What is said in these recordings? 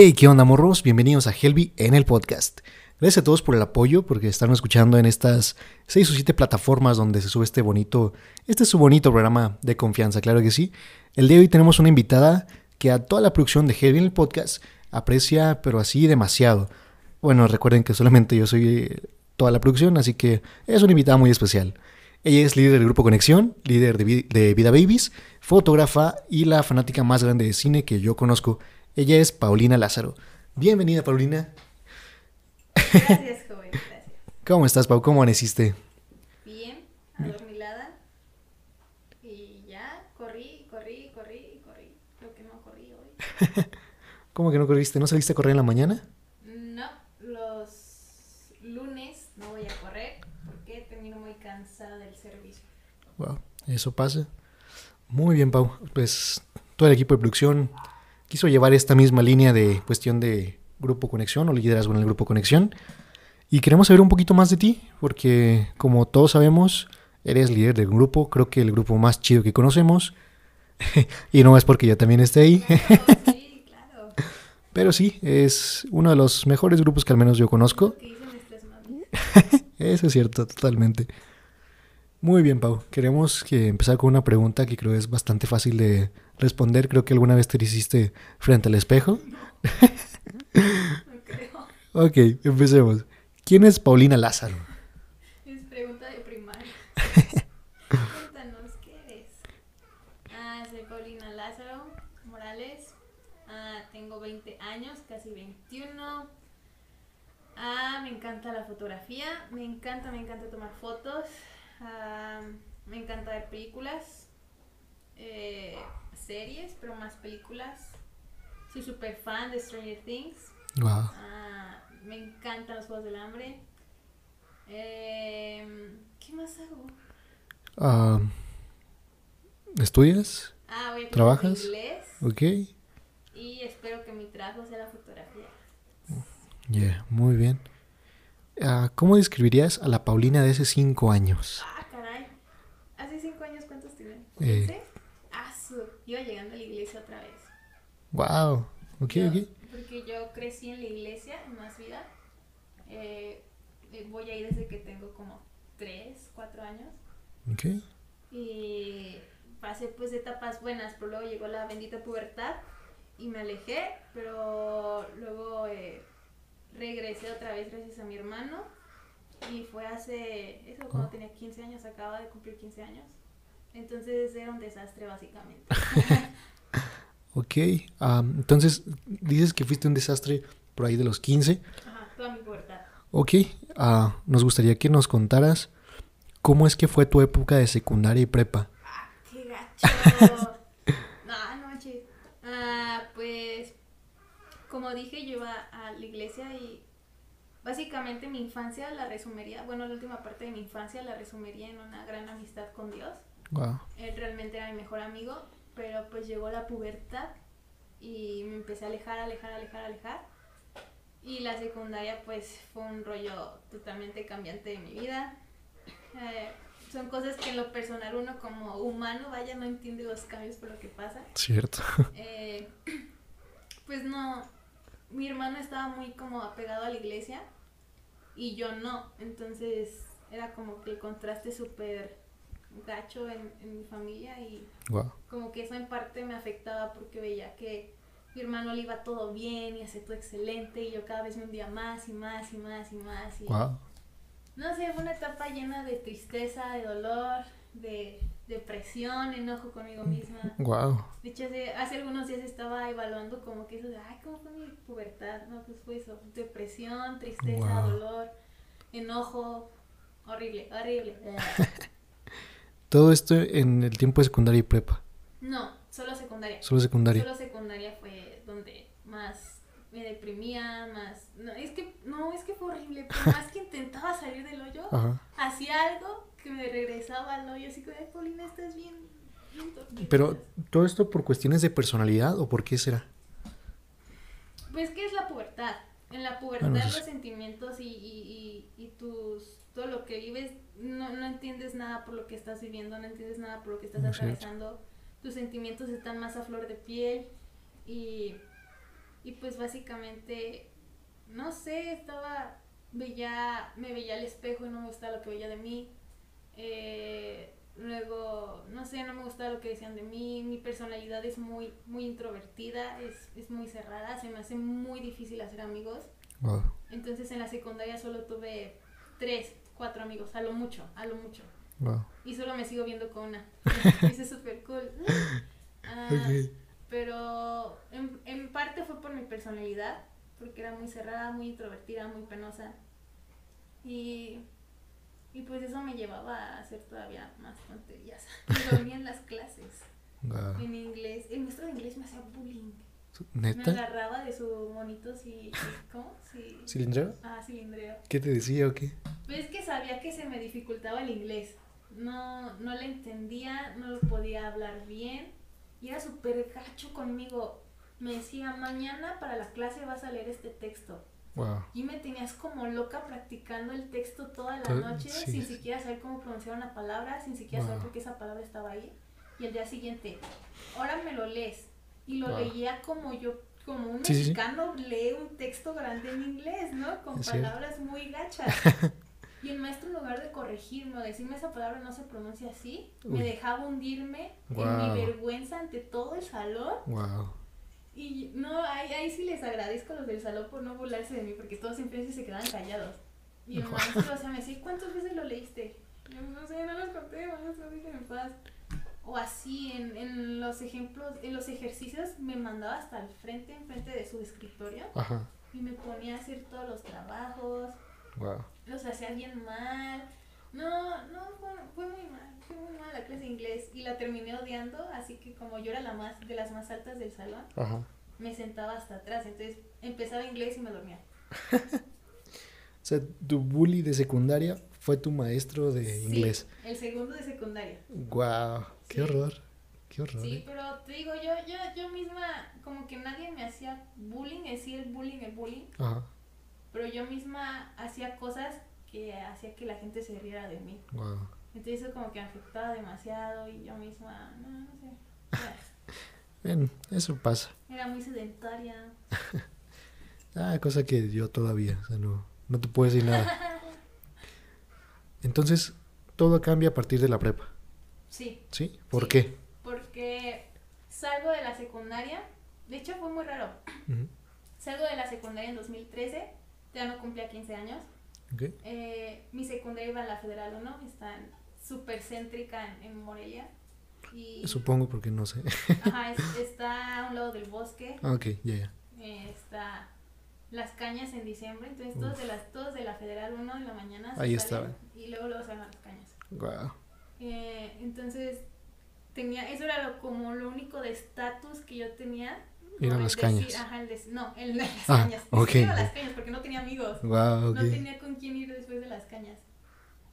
Hey, ¿qué onda, morros? Bienvenidos a Helby en el podcast. Gracias a todos por el apoyo, porque están escuchando en estas seis o siete plataformas donde se sube este bonito, este es su bonito programa de confianza, claro que sí. El día de hoy tenemos una invitada que a toda la producción de Helby en el podcast aprecia, pero así demasiado. Bueno, recuerden que solamente yo soy toda la producción, así que es una invitada muy especial. Ella es líder del grupo Conexión, líder de, de Vida Babies, fotógrafa y la fanática más grande de cine que yo conozco. Ella es Paulina Lázaro. Bienvenida, Paulina. Gracias, joven, gracias. ¿Cómo estás, Pau? ¿Cómo amaneciste? Bien, adormilada. Y ya, corrí, corrí, corrí, corrí. Lo que no corrí hoy. ¿Cómo que no corriste? ¿No saliste a correr en la mañana? No, los lunes no voy a correr porque termino muy cansada del servicio. Wow, eso pasa. Muy bien, Pau. Pues todo el equipo de producción quiso llevar esta misma línea de cuestión de grupo conexión o liderazgo en el grupo conexión. Y queremos saber un poquito más de ti, porque como todos sabemos, eres líder del grupo, creo que el grupo más chido que conocemos. y no es porque yo también esté ahí. Claro, sí, claro. Pero sí, es uno de los mejores grupos que al menos yo conozco. Eso es cierto, totalmente. Muy bien, Pau. Queremos que empezar con una pregunta que creo es bastante fácil de responder. Creo que alguna vez te la hiciste frente al espejo. No creo. Ok, empecemos. ¿Quién es Paulina Lázaro? Es pregunta de primaria. Cuéntanos, ¿qué eres? Ah, soy Paulina Lázaro Morales. Ah, tengo 20 años, casi 21. Ah, me encanta la fotografía. Me encanta, me encanta tomar fotos. Ah, me encanta ver películas. eh, series, pero más películas. Soy súper fan de Stranger Things. Wow. Ah, me encantan los juegos del hambre. Em, ¿Qué más hago? Ah, ¿Estudias? Ah, voy a ¿Trabajas? inglés Ok. y espero que mi trabajo sea la fotografía. Yeah, muy bien. Ah, ¿Cómo describirías a la Paulina de hace cinco años? Ah, caray. ¿Hace cinco años cuántos tienen? Eh. ¿15? Su. Iba llegando a la iglesia otra vez. Wow. Ok, Yo- ok. Porque yo crecí en la iglesia, en más vida. Eh, eh, voy ahí desde que tengo como 3, 4 años. Ok. Y pasé pues etapas buenas, pero luego llegó la bendita pubertad y me alejé, pero luego eh, regresé otra vez gracias a mi hermano y fue hace, eso cuando Ah. tenía 15 años, acaba de cumplir 15 años. Entonces era un desastre básicamente. Ok. Ah, entonces, dices que fuiste un desastre por ahí de los 15. Ajá, toda mi pubertad. Ok. ah, nos gustaría que nos contaras cómo es que fue tu época de secundaria y prepa. ¡Ah, qué gacho! no, no manches. Ah, pues, como dije, yo iba a la iglesia y básicamente mi infancia la resumiría, bueno, la última parte de mi infancia la resumiría en una gran amistad con Dios. Wow. Él realmente era mi mejor amigo, pero pues llegó la pubertad y me empecé a alejar, alejar, alejar, alejar. Y la secundaria pues fue un rollo totalmente cambiante de mi vida. Eh, son cosas que en lo personal uno como humano, vaya, no entiende los cambios por lo que pasa. Cierto. Eh, pues no, mi hermano estaba muy como apegado a la iglesia y yo no, entonces era como que el contraste súper gacho en, en mi familia y Wow. como que eso en parte me afectaba porque veía que mi hermano le iba todo bien y hacía todo excelente y yo cada vez me hundía más y más y más y más y Wow. no sé, fue una etapa llena de tristeza, de dolor, de depresión, enojo conmigo misma. Wow. De hecho, hace, hace algunos días estaba evaluando como que eso de, ay, ¿cómo fue mi pubertad? No, pues fue eso, depresión, tristeza, Wow. dolor, enojo, horrible, horrible. Todo esto en el tiempo de secundaria y prepa. No, solo secundaria. Solo secundaria. Solo secundaria fue donde más me deprimía, más... No, es que, no, es que fue horrible, pero más que intentaba salir del hoyo, Ajá. hacía algo que me regresaba al hoyo, así que, ay, Paulina, estás bien. bien torcida". Pero, ¿todo esto por cuestiones de personalidad o por qué será? Pues, ¿qué es la pubertad? En la pubertad Bueno, los sentimientos y, y, y, y tus, todo lo que vives, no, no entiendes nada por lo que estás viviendo, no entiendes nada por lo que estás No es cierto. atravesando. Tus sentimientos están más a flor de piel y, Y pues básicamente, no sé, estaba, veía, me veía al espejo y no me gustaba lo que veía de mí. Eh, luego, no sé, no me gustaba lo que decían de mí. Mi personalidad es muy, muy introvertida, es, es muy cerrada, se me hace muy difícil hacer amigos. Wow. Entonces en la secundaria solo tuve tres, cuatro amigos, a lo mucho, a lo mucho. Wow. Y solo me sigo viendo con una. Es súper cool. Ah. Pero en, en parte fue por mi personalidad, porque era muy cerrada, muy introvertida, muy penosa. Y, y pues eso me llevaba a hacer todavía más tonterías. Me dormía en las clases, Wow. en inglés. El maestro de inglés me hacía bullying. Me ¿Neta? agarraba de su monito si... ¿Cómo? Si, ¿Cilindrero? Ah, cilindreo. ¿Qué te decía o qué? Pues es que sabía que se me dificultaba el inglés. No, no le entendía, no lo podía hablar bien. Y era súper gacho conmigo. Me decía, mañana para la clase vas a leer este texto. Wow. Y me tenías como loca practicando el texto toda la Todo- noche, sí, sin siquiera saber cómo pronunciar una palabra, sin siquiera saber por qué esa palabra estaba ahí. Y el día siguiente, ahora me lo lees. Y lo Wow. leía como yo, como un Sí, sí, sí. mexicano lee un texto grande en inglés, ¿no? Con Es cierto. palabras muy gachas. Y el maestro en lugar de corregirme o decirme esa palabra no se pronuncia así, me dejaba hundirme en mi vergüenza ante todo el salón. Wow. Y no, ahí, ahí sí les agradezco a los del salón por no burlarse de mí, porque todos siempre se quedaban callados. Y el Wow. maestro, o sea, me decía, ¿cuántas veces lo leíste? Yo no sé, no los conté, maestro, déjenme en paz. O así, en, en los ejemplos, en los ejercicios, me mandaba hasta el frente, enfrente de su escritorio, Ajá. y me ponía a hacer todos los trabajos, Wow. los hacía bien mal. No, no, fue, fue muy mal, fue muy mal la clase de inglés y la terminé odiando, así que como yo era la más de las más altas del salón, Ajá. me sentaba hasta atrás, entonces empezaba inglés y me dormía. O sea, tu bully de secundaria fue tu maestro de Sí, inglés. el segundo de secundaria. Wow. Qué Sí. horror. Qué horror. Sí, eh. pero te digo, yo, yo, yo misma, como que nadie me hacía bullying, es decir, el bullying, el bullying, Ajá. pero yo misma hacía cosas que hacía que la gente se riera de mí. Wow. Entonces eso como que afectaba demasiado y yo misma, no, no sé. Bien, eso pasa. Era muy sedentaria. Ah, cosa que yo todavía, o sea, no, no te puedo decir nada. Entonces, todo cambia a partir de la prepa, Sí, ¿sí? ¿por Sí. qué? porque salgo de la secundaria, de hecho fue muy raro. Salgo de la secundaria en 2013, ya no cumplía 15 años. Ok. Eh, mi secundaria iba a la Federal 1, está súper céntrica en, en Morelia. Y Supongo porque no sé. ajá, es- está a un lado del bosque, Ah, ok, ya, ya. eh, está las cañas en diciembre, entonces todos de, las, todos de la Federal 1 en la mañana se Ahí salen estaban. y luego luego a las cañas. Wow. Eh, entonces, tenía, eso era lo, como lo único de estatus que yo tenía. Ir a las decir- cañas. Ajá, el des- no, el de las Ah, cañas. ok. Iba a las cañas porque no tenía amigos. Wow. No tenía con quién ir después de las cañas.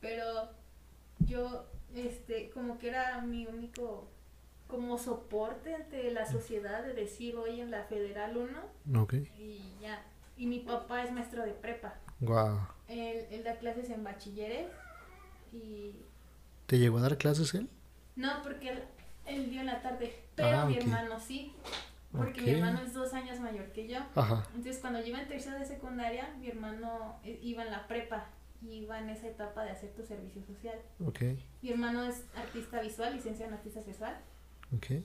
Pero yo, este, como que era mi único, como soporte ante la sociedad de decir hoy en la Federal 1 Ok. y ya. Y mi papá es maestro de prepa. Wow. Él, él da clases en bachilleres y ¿Te llegó a dar clases él? No, porque él, él dio en la tarde, pero Ah, mi hermano sí, porque mi hermano es dos años mayor que yo. Ajá. Entonces cuando yo iba en tercero de secundaria, mi hermano eh, iba en la prepa y iba en esa etapa de hacer tu servicio social. Ok. Mi hermano es artista visual, licenciado en artista visual,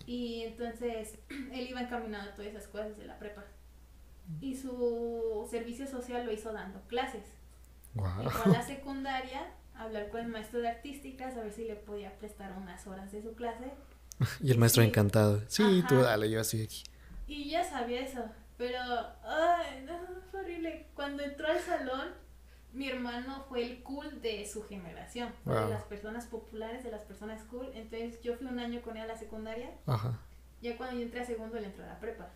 y entonces él iba encaminado a todas esas cosas de la prepa. Y su servicio social lo hizo dando clases. Y Wow. a la secundaria hablar con el maestro de artísticas a ver si le podía prestar unas horas de su clase Y el maestro Sí. encantado. Sí, tú Ajá. dale, yo estoy aquí. Y ya sabía eso, pero ay, no, fue horrible. Cuando entró al salón, mi hermano fue el cool de su generación, Wow. de las personas populares, de las personas cool. Entonces yo fui un año con él a la secundaria, Ajá. ya cuando yo entré a segundo, él entró a la prepa.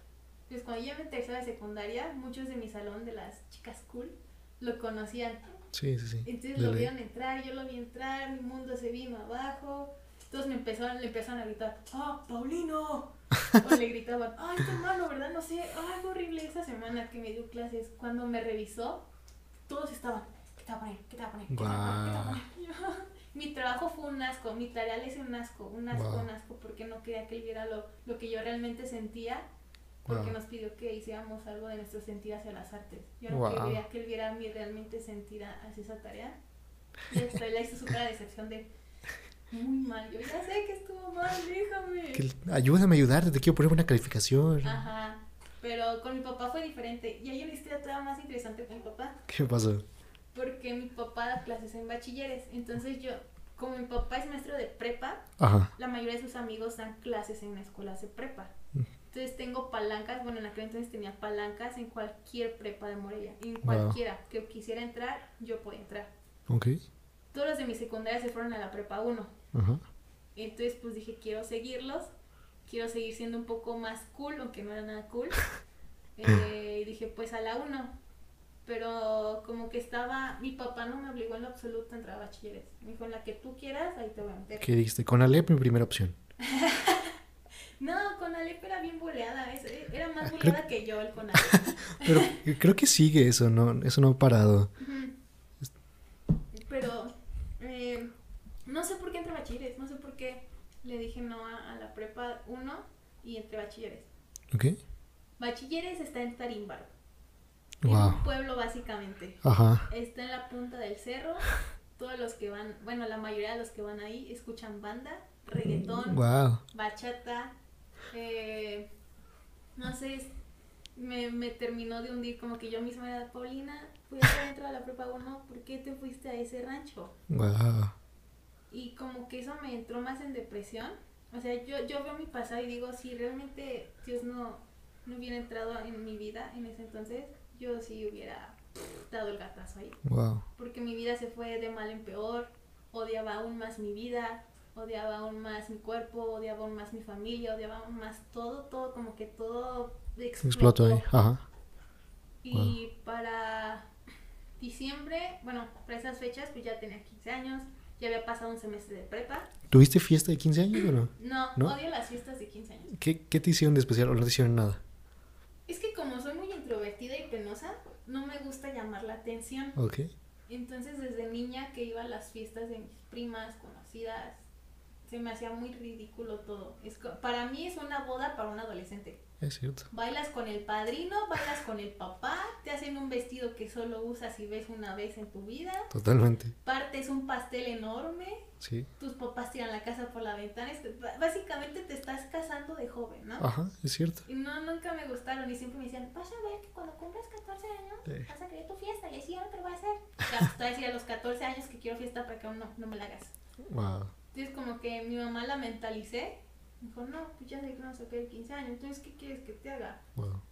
Entonces cuando yo a tercera de secundaria, muchos de mi salón de las chicas cool lo conocían. Sí, sí, sí. Entonces De lo vieron entrar, yo lo vi entrar, mi mundo se vino abajo. Todos me empezaron, le empezaron a gritar, ¡Ah, Paulino! O le gritaban, ¡ay, tu hermano, verdad! No sé, ¡ay, fue horrible esa semana que me dio clases! Cuando me revisó, todos estaban, ¿qué te va a poner? ¿Qué te va a poner? ¿Qué te va a poner? ¿Qué te va a poner?". Mi trabajo fue un asco, mi tarea le hice un asco, un asco, Wow. un asco, porque no quería que él viera lo, lo que yo realmente sentía porque Wow. nos pidió que hiciéramos algo de nuestro sentir hacia las artes. Yo no Wow. quería que él viera a mí realmente sentir hacia esa tarea. Y hasta él hizo de decepción de muy mal. Yo ya sé que estuvo mal, déjame. Que- ayúdame a ayudarte, te quiero poner una calificación. Ajá. Pero con mi papá fue diferente. Y hay una historia todavía más interesante con mi papá. ¿Qué pasó? Porque mi papá da clases en bachilleres. Entonces yo, como mi papá es maestro de prepa, Ajá. la mayoría de sus amigos dan clases en escuelas de prepa. Entonces tengo palancas, bueno, en aquel entonces tenía palancas en cualquier prepa de Morelia. En Wow. cualquiera que quisiera entrar, yo podía entrar. Ok. Todos los de mi secundaria se fueron a la prepa 1. Ajá. Entonces pues dije, quiero seguirlos. Quiero seguir siendo un poco más cool, aunque no era nada cool. Eh, y dije, pues a la 1. Pero como que estaba, mi papá no me obligó en lo absoluto a entrar a bachilleres. Me dijo, en la que tú quieras, ahí te voy a meter. ¿Qué dijiste? Con Alep, mi primera opción. No, con Alep era bien boleada, es- era más Ah, boleada que yo el con Alep. Pero creo que sigue eso, ¿no? Eso no ha parado. Pero eh, no sé por qué entré a bachilleres, no sé por qué le dije no a, a la prepa 1 y entré a bachilleres. ¿Ok? Bachilleres está en Tarímbaro, en Wow. un pueblo básicamente. Ajá. Está en la punta del cerro. Todos los que van, bueno, la mayoría de los que van ahí escuchan banda, reggaetón, Wow. bachata, eh, no sé, me, me terminó de hundir como que yo misma era, Paulina, pudiste haber entrado a la prepa 1, ¿por qué te fuiste a ese rancho? Wow. Y como que eso me entró más en depresión. O sea, yo, yo veo mi pasado y digo, si realmente Dios no, no hubiera entrado en mi vida en ese entonces, yo sí hubiera dado el gatazo ahí. Wow. Porque mi vida se fue de mal en peor, odiaba aún más mi vida, odiaba aún más mi cuerpo, odiaba aún más mi familia, odiaba aún más todo, todo, como que todo Explotó ahí. Ajá. Y para diciembre, bueno, para esas fechas, pues ya tenía 15 años, ya había pasado un semestre de prepa. ¿Tuviste fiesta de 15 años o no? No, ¿No? odio las fiestas de 15 años. ¿Qué, qué te hicieron de especial o no te hicieron nada? Es que como soy muy introvertida y penosa, no me gusta llamar la atención. Ok. Entonces desde niña que iba a las fiestas de mis primas, conocidas, se me hacía muy ridículo todo. Es para mí es una boda para un adolescente. Es cierto. Bailas con el padrino, bailas con el papá, te hacen un vestido que solo usas y ves una vez en tu vida, Totalmente. partes un pastel enorme, Sí. tus papás tiran la casa por la ventana. es básicamente te estás casando de joven, ¿no? Ajá, es cierto. Y no, nunca me gustaron y siempre me decían, vas a ver que cuando cumplas 14 años Sí. vas a querer tu fiesta y así ya no te lo voy a hacer. Ya, pues, te voy a decir a los 14 años que quiero fiesta para que aún no, no me la hagas. Wow. Entonces como que mi mamá la mentalicé. Me dijo, no, pues ya sé que vamos a querer 15 años, entonces ¿qué quieres que te haga? Wow.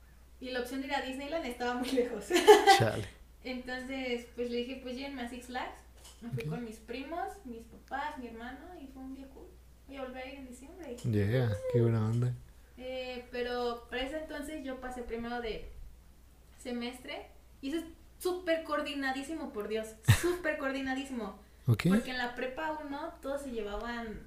Y la opción de ir a Disneyland estaba muy lejos. Chale. Entonces pues le dije, pues llévenme a Six Flags. Me fui con mis primos, mis papás, mi hermano y fue un día cool. Voy a volver a ir en diciembre. Yeah, qué buena onda. Eh, pero para ese entonces yo pasé primero de semestre y eso es súper coordinadísimo, por Dios, súper coordinadísimo. Porque en la prepa 1 todos se llevaban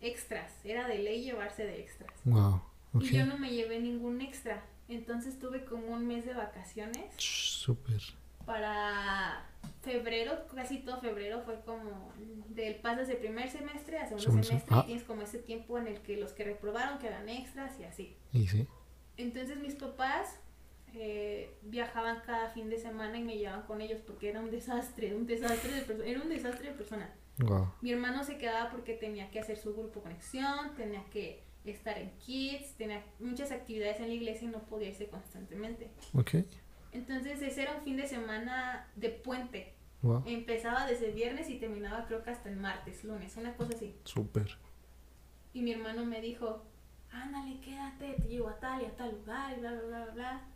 extras, era de ley llevarse de extras. Wow. Y yo no me llevé ningún extra, entonces tuve como un mes de vacaciones Súper. para febrero, casi todo febrero fue como del pasas de primer semestre a segundo Segundo sem- semestre ah. y tienes como ese tiempo en el que los que reprobaron que hagan extras y así. Y sí. Entonces mis papás eh, viajaban cada fin de semana y me llevaban con ellos porque era un desastre, un desastre de persona, era un desastre de persona. Wow. Mi hermano se quedaba porque tenía que hacer su grupo conexión, tenía que estar en kids, tenía muchas actividades en la iglesia y no podía irse constantemente. Entonces ese era un fin de semana de puente. Wow. Empezaba desde viernes y terminaba creo que hasta el martes, lunes, una cosa así. Súper. Y mi hermano me dijo, ándale, quédate, te llevo a tal y a tal lugar y bla, bla, bla, bla.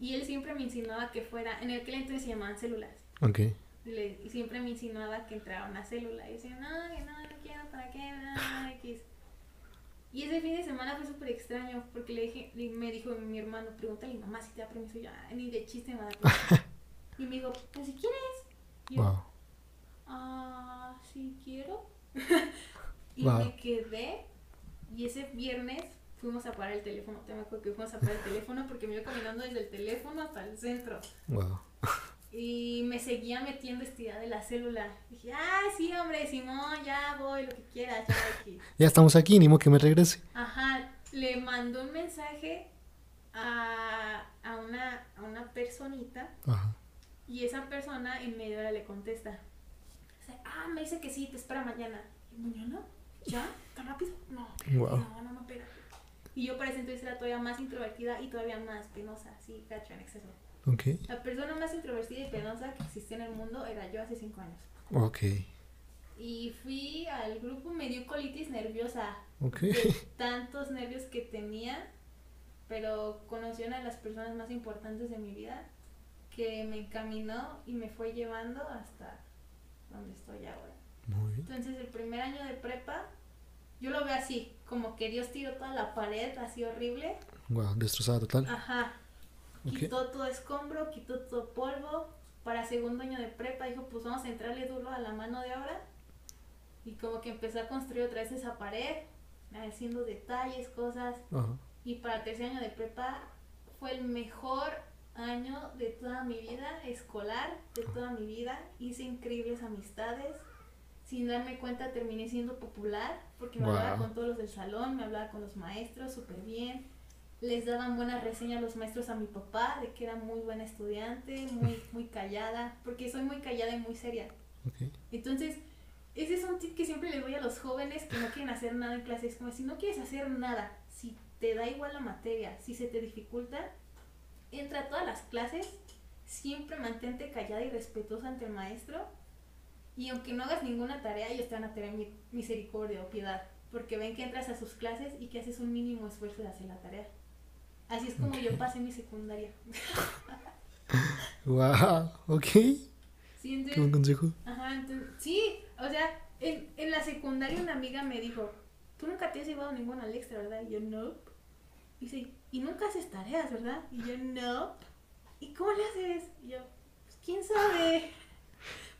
Y él siempre me insinuaba que fuera, en aquel entonces se llamaban células. Ok. Y, le- y siempre me insinuaba que entrara a una célula. Y decía, no, que no, no quiero, ¿para qué? No, X. Y ese fin de semana fue súper extraño porque le dije, me dijo mi hermano, pregúntale a mi mamá si te da permiso. Y yo, "Ah, ni de chiste me va a dar permiso". y me dijo, pues si quieres. Y yo, Wow. ah, sí quiero. y Wow. me quedé. Y ese viernes fuimos a parar el teléfono. Te me acuerdo que fuimos a parar el teléfono porque me iba caminando desde el teléfono hasta el centro. Wow. Y me seguía metiendo estirada de la célula. Dije, ay, sí, hombre, Simón, ya voy, lo que quieras, ya aquí. Ya estamos aquí, ni modo que me regrese. Ajá, le mandó un mensaje a, a, una, a una personita Ajá. y esa persona en media hora le contesta. Ah, me dice que sí, te espera mañana. ¿Y mañana? ¿Ya? ¿Tan rápido? No. Wow. No, no me pega. Y yo para ese entonces era todavía más introvertida y todavía más penosa, así, gacho, en exceso. Ok. La persona más introvertida y penosa que existía en el mundo era yo hace cinco años. Ok. Y fui al grupo, me dio colitis nerviosa Ok. de tantos nervios que tenía, pero conocí a una de las personas más importantes de mi vida que me encaminó y me fue llevando hasta donde estoy ahora. Muy bien. Entonces el primer año de prepa, yo lo veo así, como que Dios tiró toda la pared así horrible. Wow, destrozada total. Ajá. Quitó todo escombro, quitó todo polvo. Para segundo año de prepa dijo, pues vamos a entrarle duro a la mano de obra. Y como que empezó a construir otra vez esa pared, haciendo detalles, cosas. Ajá. Y para tercer año de prepa fue el mejor año de toda mi vida escolar, de toda mi vida. Hice increíbles amistades. Sin darme cuenta terminé siendo popular porque me hablaba Wow. con todos los del salón, me hablaba con los maestros súper bien. Les daban buenas reseñas los maestros a mi papá de que era muy buena estudiante, muy, muy callada, porque soy muy callada y muy seria. Ok. Entonces, ese es un tip que siempre les doy a los jóvenes que no quieren hacer nada en clase. Es como si no quieres hacer nada, si te da igual la materia, si se te dificulta, entra a todas las clases, siempre mantente callada y respetuosa ante el maestro. Y aunque no hagas ninguna tarea, ellos te van a tener mi- misericordia o piedad, porque ven que entras a sus clases y que haces un mínimo esfuerzo de hacer la tarea. Así es como yo pasé mi secundaria. Wow. Ok. Sí, Qué entonces- buen consejo. Ajá, entonces, sí, o sea, en, en la secundaria una amiga me dijo, tú nunca te has llevado ninguna al extra, ¿verdad? Y yo, no. Dice, y nunca haces tareas, ¿verdad? Y yo, no. ¿Y cómo le haces? Y yo, pues quién sabe.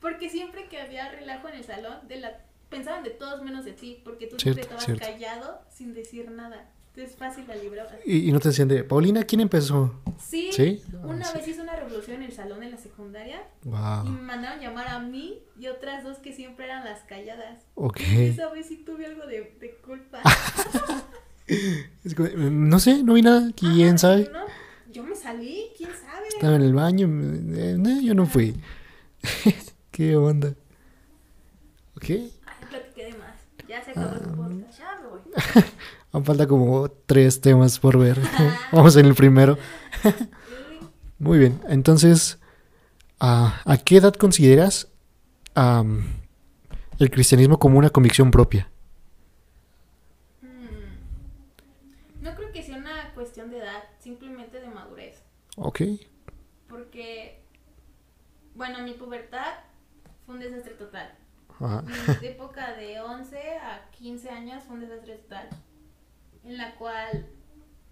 Porque siempre que había relajo en el salón, de la, pensaban de todos menos de ti, porque tú siempre estabas cierto. callado sin decir nada. Entonces fácil la. Y, y no te decían de, Paulina, ¿quién empezó? Sí, ¿Sí? una Ah, sí. vez hizo una revolución en el salón en la secundaria y Wow. me mandaron llamar a mí y otras dos que siempre eran las calladas. Ok. Y esa vez sí tuve algo de, de culpa. Es como, mm, no sé, no vi nada. ¿Quién Ajá, sabe? Yo, no, yo me salí, quién sabe. Estaba en el baño. eh, no, yo no fui. ¿Qué onda? Ok. Ay, platiqué de más. Ya se acabó el podcast, ya me voy. Aún falta como tres temas por ver. Vamos en el primero. Uy, Muy bien. Entonces, ¿a, a qué edad consideras el cristianismo como una convicción propia? mm. No creo que sea una cuestión de edad, simplemente de madurez. Ok. Porque, bueno, mi pubertad fue un desastre total. Ajá. Época de 11 a 15 años fue un desastre total. En la cual,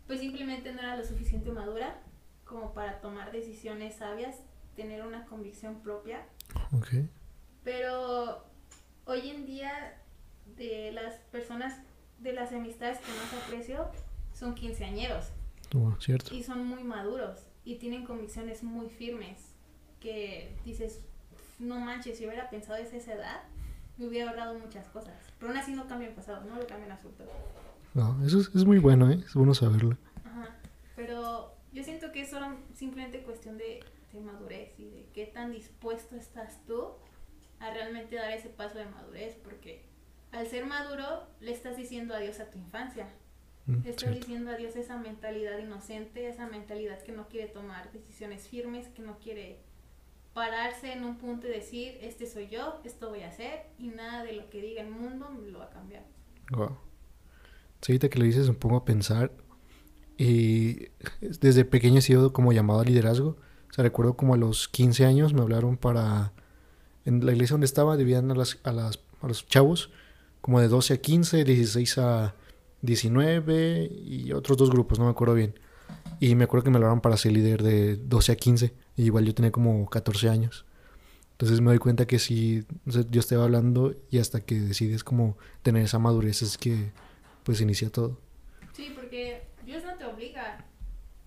pues simplemente no era lo suficiente madura como para tomar decisiones sabias, tener una convicción propia. Ok. Pero hoy en día, de las personas, de las amistades que más aprecio, son quinceañeros Bueno, cierto. y son muy maduros y tienen convicciones muy firmes que dices, no manches, si hubiera pensado a esa edad, me hubiera ahorrado muchas cosas. Pero aún así no cambia el pasado, no lo cambia en absoluto. No, eso es, es muy bueno, ¿eh? Es bueno saberlo. Ajá. Pero yo siento que es solo simplemente cuestión de, de madurez y de qué tan dispuesto estás tú a realmente dar ese paso de madurez, porque al ser maduro le estás diciendo adiós a tu infancia. Mm, Le estás cierto. diciendo adiós a esa mentalidad inocente, esa mentalidad que no quiere tomar decisiones firmes, que no quiere pararse en un punto y decir, este soy yo, esto voy a hacer, y nada de lo que diga el mundo me lo va a cambiar. Wow. Sí, ahorita que lo dices me pongo a pensar. Y desde pequeño he sido como llamado a liderazgo. O sea, recuerdo como a los 15 años me hablaron para... En la iglesia donde estaba dividían a, las, a, las, a los chavos como de 12 a 15, 16 a 19 y otros dos grupos, no me acuerdo bien. Y me acuerdo que me hablaron para ser líder de 12 a 15. Y igual yo tenía como 14 años. Entonces me doy cuenta que si o sea, Dios te va hablando y hasta que decides como tener esa madurez es que pues inicia todo. Sí, porque Dios no te obliga.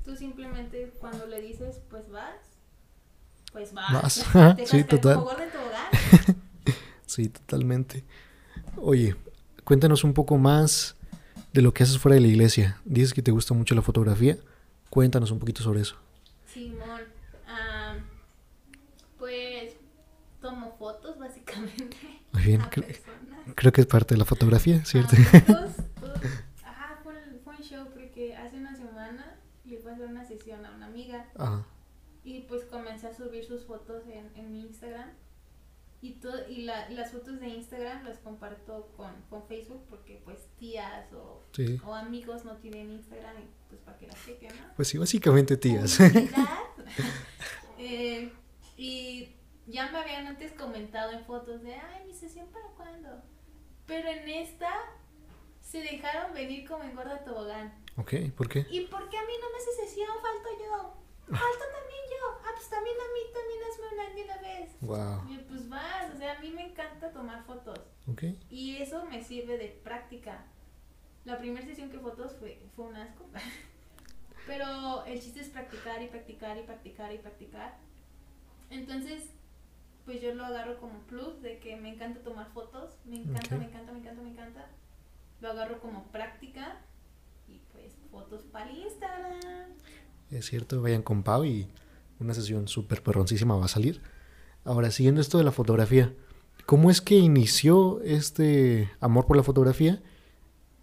Tú simplemente cuando le dices, pues vas, pues vas. Vas. Te Sí, total. gordo en tobogán. Sí, totalmente. Oye, cuéntanos un poco más de lo que haces fuera de la iglesia. Dices que te gusta mucho la fotografía. Cuéntanos un poquito sobre eso. Simón, ah, pues tomo Muy bien, a cre- personas. creo que es parte de la fotografía, ¿cierto? Ah, fotos, fotos. Ajá, fue, fue un show porque hace una semana le fue a hacer una sesión a una amiga Ah, y pues comencé a subir sus fotos en, en mi Instagram y, todo, y la- las fotos de Instagram las comparto con, con Facebook porque pues tías o, sí. o amigos no tienen Instagram y pues para que las chequen, ¿no? Pues sí, básicamente tías. Eh, y ya me habían antes comentado en fotos de, ay, mi sesión para cuándo. Pero en esta se dejaron venir como en gorda tobogán. ok, ¿por qué? ¿Y por qué a mí no me hace sesión? Falto yo. Falto también yo. Ah, pues también a mí también hazme una de una vez. Wow. Y pues vas, o sea, a mí me encanta tomar fotos. Ok. Y eso me sirve de práctica. La primera sesión que fotos fue, fue un asco. Pero el chiste es practicar y practicar y practicar y practicar. Entonces, pues yo lo agarro como plus de que me encanta tomar fotos. Me encanta, Ok. me encanta, me encanta, me encanta. Lo agarro como práctica. Y pues fotos para Instagram. Es cierto, vayan con Pau y una sesión súper perroncísima va a salir. Ahora, siguiendo esto de la fotografía, ¿cómo es que inició este amor por la fotografía?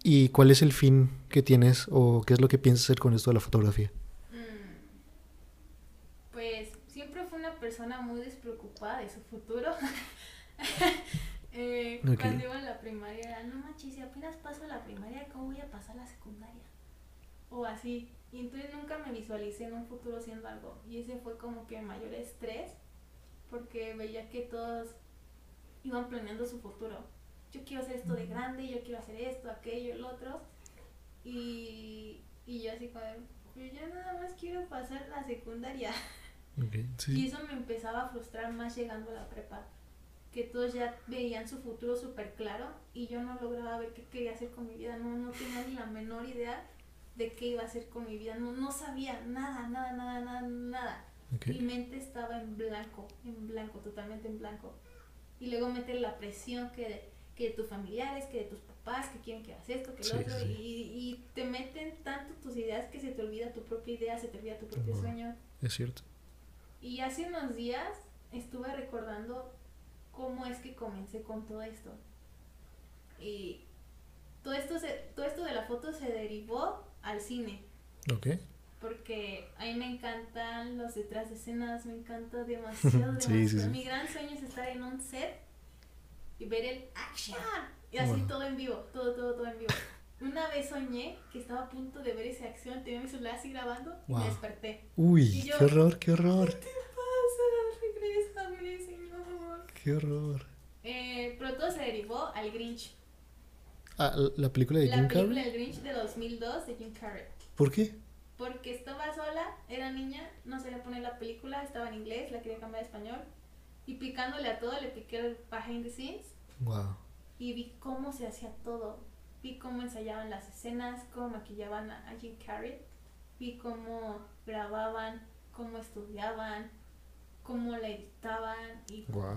¿Y cuál es el fin que tienes o qué es lo que piensas hacer con esto de la fotografía? Mm, Pues siempre fue una persona muy despreocupada de su futuro. Eh. Cuando iba en la primaria era, no manches, si apenas paso la primaria, ¿cómo voy a pasar la secundaria? O así. Y entonces nunca me visualicé en un futuro siendo algo. Y ese fue como que mayor estrés, porque veía que todos iban planeando su futuro. Yo quiero hacer esto de grande, yo quiero hacer esto, aquello, el otro. Y, y yo así como, de, yo ya nada más quiero pasar la secundaria. Ok, Y sí. eso me empezaba a frustrar más llegando a la prepa. Que todos ya veían su futuro súper claro y yo no lograba ver qué quería hacer con mi vida. No, no tenía ni la menor idea de qué iba a hacer con mi vida. No, no sabía nada, nada, nada, nada, nada. ok. Mi mente estaba en blanco, en blanco, totalmente en blanco. Y luego meter la presión que de, que de tus familiares, que de tus papás, que quieren que hagas esto, que lo Sí, otro. sí. Y, y te meten tanto tus ideas que se te olvida tu propia idea, se te olvida tu propio Ujú. sueño. Es cierto. Y hace unos días estuve recordando cómo es que comencé con todo esto. Y todo esto, se, todo esto de la foto se derivó al cine. Ok. Porque a mí me encantan los detrás de escenas, me encanta demasiado, Sí, demasiado. sí, sí. Mi gran sueño es estar en un set y ver el action. Y así Wow. todo en vivo, todo, todo, todo en vivo. Una vez soñé que estaba a punto de ver esa acción, tenía mi celular así grabando y me desperté. Uy, yo- qué horror, qué horror, ¿Qué te pasa? Regrésame, señor. qué horror. Eh, pero todo se derivó al Grinch. Ah, la película de la Jim película Carrey. del Grinch de 2002 de Jim Carrey. ¿Por qué? Porque estaba sola, era niña, no sabía poner la película, estaba en inglés, la quería cambiar a español. Y picándole a todo, le piqué el behind the scenes Wow. y vi cómo se hacía todo. Vi cómo ensayaban las escenas, cómo maquillaban a, Jim Carrey. Vi cómo grababan, cómo estudiaban, cómo la editaban. Y Wow.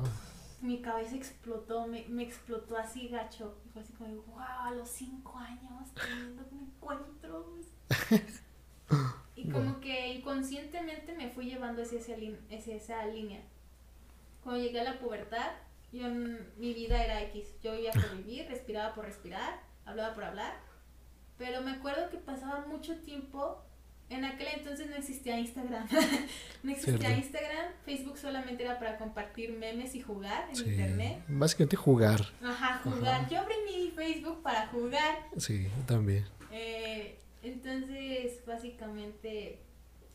mi cabeza explotó, me, me explotó así gacho. Y fue así como, wow, a los cinco años teniendo encuentros. y como Wow. que inconscientemente me fui llevando hacia esa, lin- hacia esa línea. Cuando llegué a la pubertad, yo, mi vida era X. Yo vivía por vivir, respiraba por respirar, hablaba por hablar. Pero me acuerdo que pasaba mucho tiempo. En aquel entonces no existía Instagram. no existía Cierto. Instagram. Facebook solamente era para compartir memes y jugar en Sí. internet. Básicamente jugar. Ajá, jugar. Ajá. Yo abrí mi Facebook para jugar. Sí, también. Eh, entonces, básicamente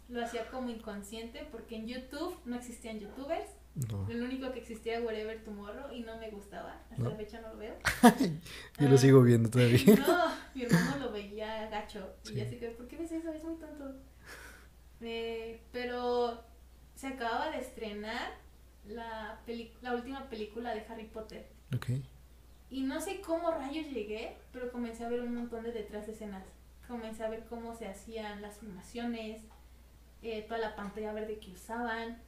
lo hacía como inconsciente porque en YouTube no existían youtubers. No. Lo único que existía Wherever Tomorrow y no me gustaba. Hasta No. la fecha no lo veo. Yo lo Ah, sigo viendo todavía. No, mi hermano lo veía gacho. Y Sí. yo así que, ¿por qué ves eso? Es muy tonto. Eh, pero se acababa de estrenar la, la última película de Harry Potter. Ok. Y no sé cómo rayos llegué, pero comencé a ver un montón de detrás de escenas. Comencé a ver cómo se hacían las filmaciones, eh, toda la pantalla verde que usaban,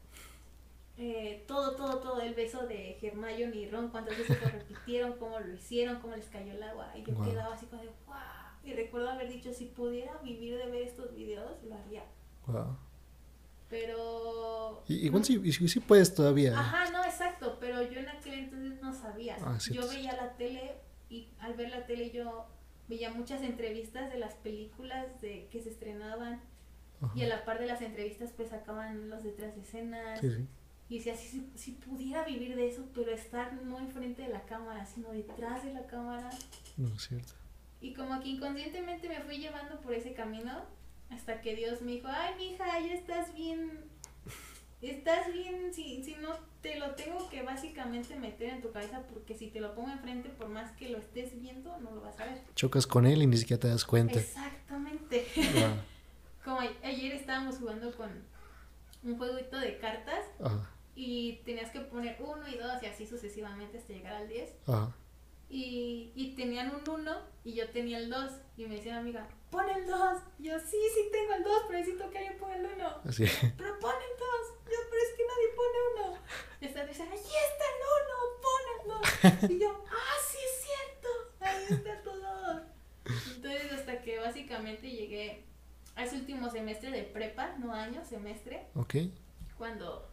eh, todo, todo, todo, el beso de Hermione y Ron, cuántas veces lo repitieron, cómo lo hicieron, cómo les cayó el agua. Y yo Wow. quedaba así como de, wow. Y recuerdo haber dicho, si pudiera vivir de ver estos videos, lo haría. Wow. Pero... Y- Igual no- sí, y sí, sí puedes todavía. Ajá, no, exacto, pero yo en aquel entonces no sabía. Ah, sí, yo pues. veía la tele y al ver la tele yo veía muchas entrevistas de las películas de que se estrenaban Ajá. y a la par de las entrevistas pues sacaban los detrás de escenas Sí, sí. Y decía, si, si, si pudiera vivir de eso, pero estar no enfrente de la cámara, sino detrás de la cámara. No, es cierto. Y como que inconscientemente me fui llevando por ese camino hasta que Dios me dijo, ay, mija, ya estás bien, estás bien, si, si no te lo tengo que básicamente meter en tu cabeza porque si te lo pongo enfrente, por más que lo estés viendo, no lo vas a ver. Chocas con él y ni siquiera te das cuenta. Exactamente. Wow. Como ayer estábamos jugando con un jueguito de cartas Ajá. y tenías que poner uno y dos y así sucesivamente hasta llegar al 10. Ajá. Y, y tenían un 1 y yo tenía el 2. Y me decía mi amiga, pon el 2. Y yo, sí, sí tengo el 2, pero necesito que alguien ponga el 1. Así. Pero pon el 2. Yo, pero es que nadie pone 1. Y esta dice, ahí está el 1, pon el 2. Y yo, ah, sí es cierto. Ahí está tu 2. Entonces, hasta que básicamente llegué a ese último semestre de prepa, no año, semestre, Ok. cuando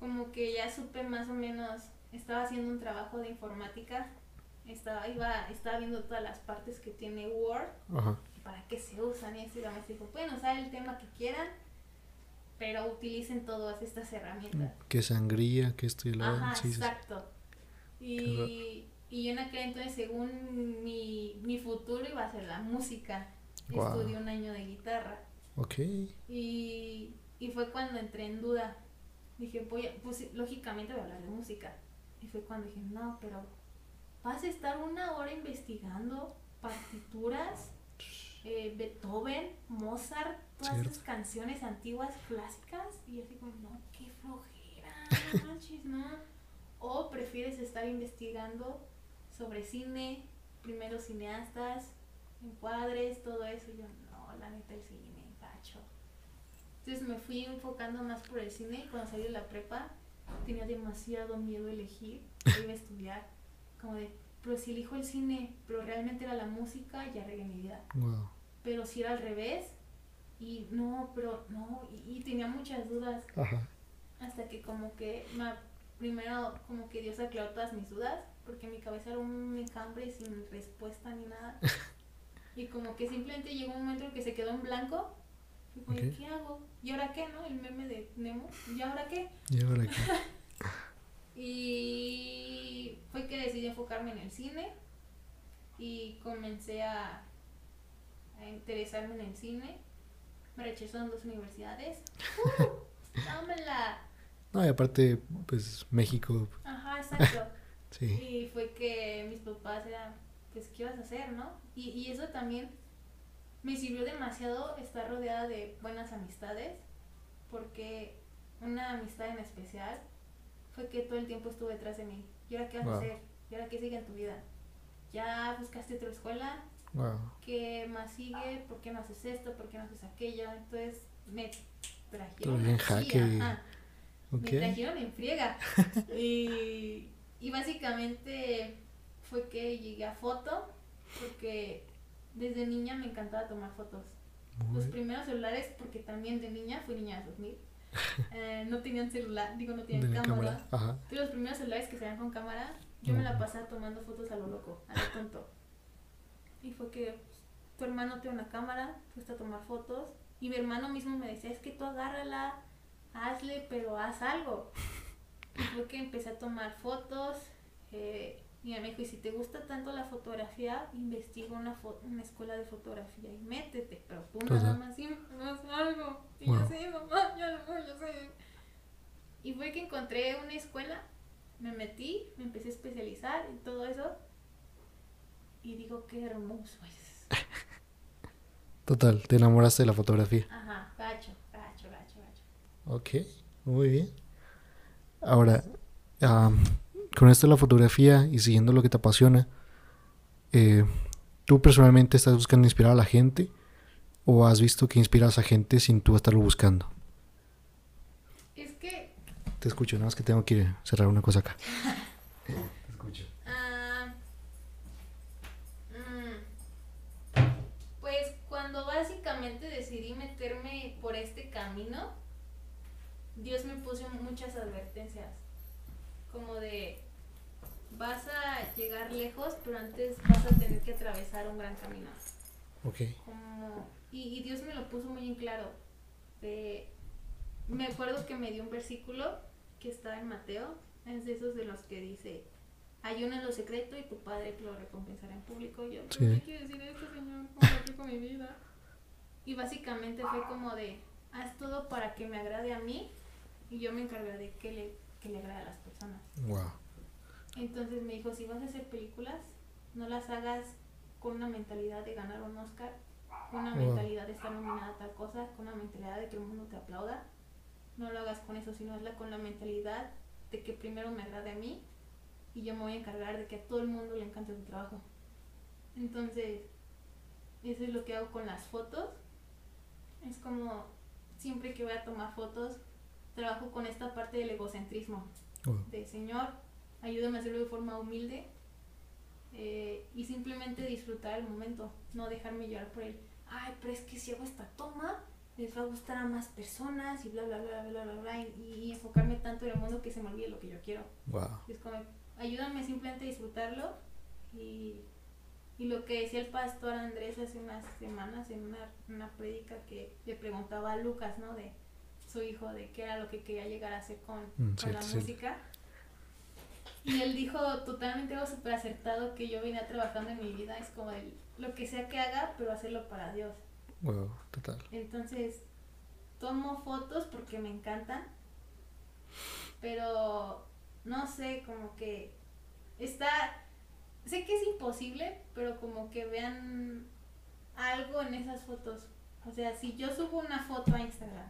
como que ya supe más o menos, estaba haciendo un trabajo de informática, estaba, iba, estaba viendo todas las partes que tiene Word, Ajá. para qué se usan y y la maestra dijo, pueden usar el tema que quieran, pero utilicen todas estas herramientas. Que sangría, que esto y lo Ajá, sí. exacto. Y, y yo en aquel entonces, según mi, mi futuro, iba a ser la música. Estudié un año de guitarra. Ok. Y, y fue cuando entré en duda. Dije, voy a- pues lógicamente voy a hablar de música. Y fue cuando dije, no, pero vas a estar una hora investigando partituras, eh, Beethoven, Mozart, todas Cierto. esas canciones antiguas clásicas. Y yo así como, no, qué flojera, no manches, no. O prefieres estar investigando sobre cine, primeros cineastas, encuadres, todo eso. Y yo, no, la neta, el cine, gacho. Entonces me fui enfocando más por el cine. y Cuando salí de la prepa, tenía demasiado miedo a elegir iba a estudiar. Como de, pero si elijo el cine, pero realmente era la música, ya regué mi vida. Wow. Pero si era al revés, y no, pero no, y, y tenía muchas dudas. Ajá. Hasta que como que, ma- primero como que Dios aclaró todas mis dudas, porque mi cabeza era un enjambre sin respuesta ni nada. Y como que simplemente llegó un momento en que se quedó en blanco. Y como. ¿qué hago? ¿Y ahora qué, no? El meme de Nemo. ¿Y ahora qué? Y ahora aquí. Y fue que decidí enfocarme en el cine. Y comencé a, a interesarme en el cine. Me rechazó en dos universidades. ¡Uh! ¡Dámela! No, y aparte, pues México, Ajá, exacto. sí. Y fue que mis papás eran, pues, ¿qué vas a hacer, no? Y, y eso también me sirvió demasiado estar rodeada de buenas amistades, porque una amistad en especial fue que todo el tiempo estuvo detrás de mí. ¿Y ahora qué vas Wow. a hacer? ¿Y ahora qué sigue en tu vida? ¿Ya buscaste otra escuela? Wow. ¿Qué más sigue? ¿Por qué no haces esto? ¿Por qué no haces aquello? Entonces me trajeron aquí, jaque. Me trajeron en friega. y, y básicamente fue que llegué a foto, porque desde niña me encantaba tomar fotos. Muy Los primeros celulares, porque también de niña, fui niña de 2000, eh, no tenían celular, digo, no tenían cámara. cámara. Ajá. Pero los primeros celulares que se con cámara, yo me la pasaba tomando fotos a lo loco, a lo tonto. Y fue que pues, tu hermano tiene una cámara, fuiste a tomar fotos. Y mi hermano mismo me decía, es que tú agárrala, hazle, pero haz algo. Y fue que empecé a tomar fotos. Eh, y me dijo, y si te gusta tanto la fotografía, investiga una, fo- una escuela de fotografía y métete. Pero Pues, nada más, sí, haz algo. Y Wow. yo, sí, mamá, ya lo voy a hacer. Y fue que encontré una escuela, me metí, me empecé a especializar y todo eso. Y digo, qué hermoso es. Total, te enamoraste de la fotografía. Ajá, gacho, gacho, gacho, gacho. Ok, muy bien. Ahora, am, con esto de la fotografía y siguiendo lo que te apasiona, eh, ¿tú personalmente estás buscando inspirar a la gente o has visto que inspiras a gente sin tú estarlo buscando? Es que... Te escucho, nada más que tengo que cerrar una cosa acá. te escucho. Ah, mm, pues cuando básicamente decidí meterme por este camino, Dios me puso muchas advertencias como de, vas a llegar lejos, pero antes vas a tener que atravesar un gran camino. Ok. Como, y, y Dios me lo puso muy en claro. De, me acuerdo que me dio un versículo que está en Mateo, es de esos de los que dice, ayuna en lo secreto y tu padre te lo recompensará en público. Yo, Sí. ¿qué quiere decir esto, Señor? ¿Cómo mi vida? Y básicamente fue como de, haz todo para que me agrade a mí y yo me encargaré de que le, que le agrade a las personas. Wow. Entonces me dijo, si vas a hacer películas, no las hagas con una mentalidad de ganar un Oscar, con una Wow. mentalidad de estar nominada a tal cosa, con una mentalidad de que el mundo te aplauda. No lo hagas con eso, sino hazla con la mentalidad de que primero me agrade a mí y yo me voy a encargar de que a todo el mundo le encante tu trabajo. Entonces, eso es lo que hago con las fotos. Es como siempre que voy a tomar fotos, trabajo con esta parte del egocentrismo Wow. de Señor, ayúdame a hacerlo de forma humilde eh, y simplemente disfrutar el momento, no dejarme llevar por él. Ay, pero es que si hago esta toma, les va a gustar a más personas y bla, bla, bla, bla, bla, bla, y, y enfocarme tanto en el mundo que se me olvide lo que yo quiero. Wow. Es como, ayúdame simplemente a disfrutarlo y, y lo que decía el pastor Andrés hace unas semanas en una, una prédica que le preguntaba a Lucas, ¿no? De su hijo, de qué era lo que quería llegar a hacer con, Mm, con la cierto. música. Y él dijo totalmente algo súper acertado que yo venía trabajando en mi vida, es como el, lo que sea que haga, pero hacerlo para Dios. Wow. Total. Entonces, tomo fotos porque me encantan, pero no sé, como que está, sé que es imposible, pero como que vean algo en esas fotos. O sea, si yo subo una foto a Instagram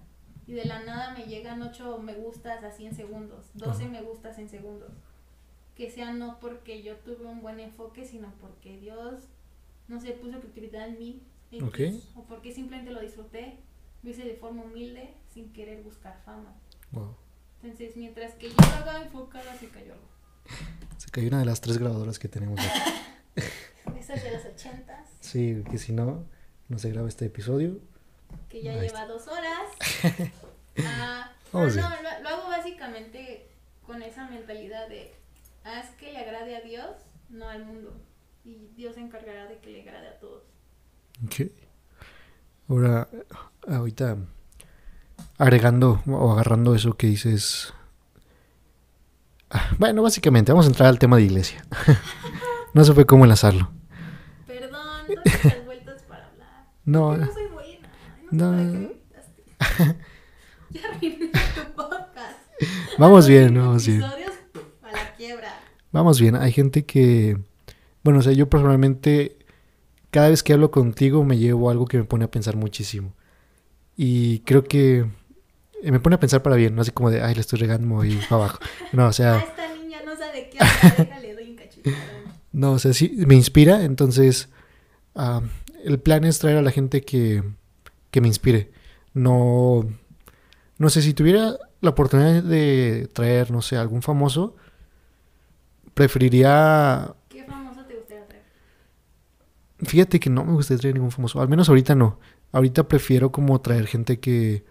y de la nada me llegan 8 me gustas así en segundos, 12 Ajá. me gustas en segundos, que sea no porque yo tuve un buen enfoque, sino porque Dios, no sé, puso creatividad en mí, X, Ok. o porque simplemente lo disfruté, lo hice de forma humilde, sin querer buscar fama. Wow. Entonces, mientras que yo haga enfocada, se cayó algo. Se cayó una de las tres grabadoras que tenemos aquí. Esas de los ochentas, Sí, que si no, no se graba este episodio. Que ya lleva dos horas. Ah, pero no, lo, lo hago básicamente con esa mentalidad de haz que le agrade a Dios, no al mundo. Y Dios se encargará de que le agrade a todos. Ok. Ahora, ahorita agregando o agarrando eso que dices. Ah, Bueno, básicamente, vamos a entrar al tema de iglesia. no se fue cómo enlazarlo. Perdón, no vueltas para hablar. No, Yo no soy. No. No, ya arruiné tu podcast. vamos bien, vamos bien. A la quiebra. Vamos bien. Hay gente que. Bueno, o sea, yo personalmente, cada vez que hablo contigo, me llevo algo que me pone a pensar muchísimo. Y creo que eh, me pone a pensar para bien, no así como de, ay, le estoy regando, voy para abajo. No, o Ah, sea. esta niña no sabe qué habla, déjale, doy un cachetadón. No, o sea, sí, me inspira, entonces ah, el plan es traer a la gente que, que me inspire. No, no sé, si tuviera la oportunidad de traer, no sé, algún famoso, preferiría, ¿Qué famoso te gustaría traer? fíjate que no me gustaría traer ningún famoso, al menos ahorita no. Ahorita prefiero como traer gente que,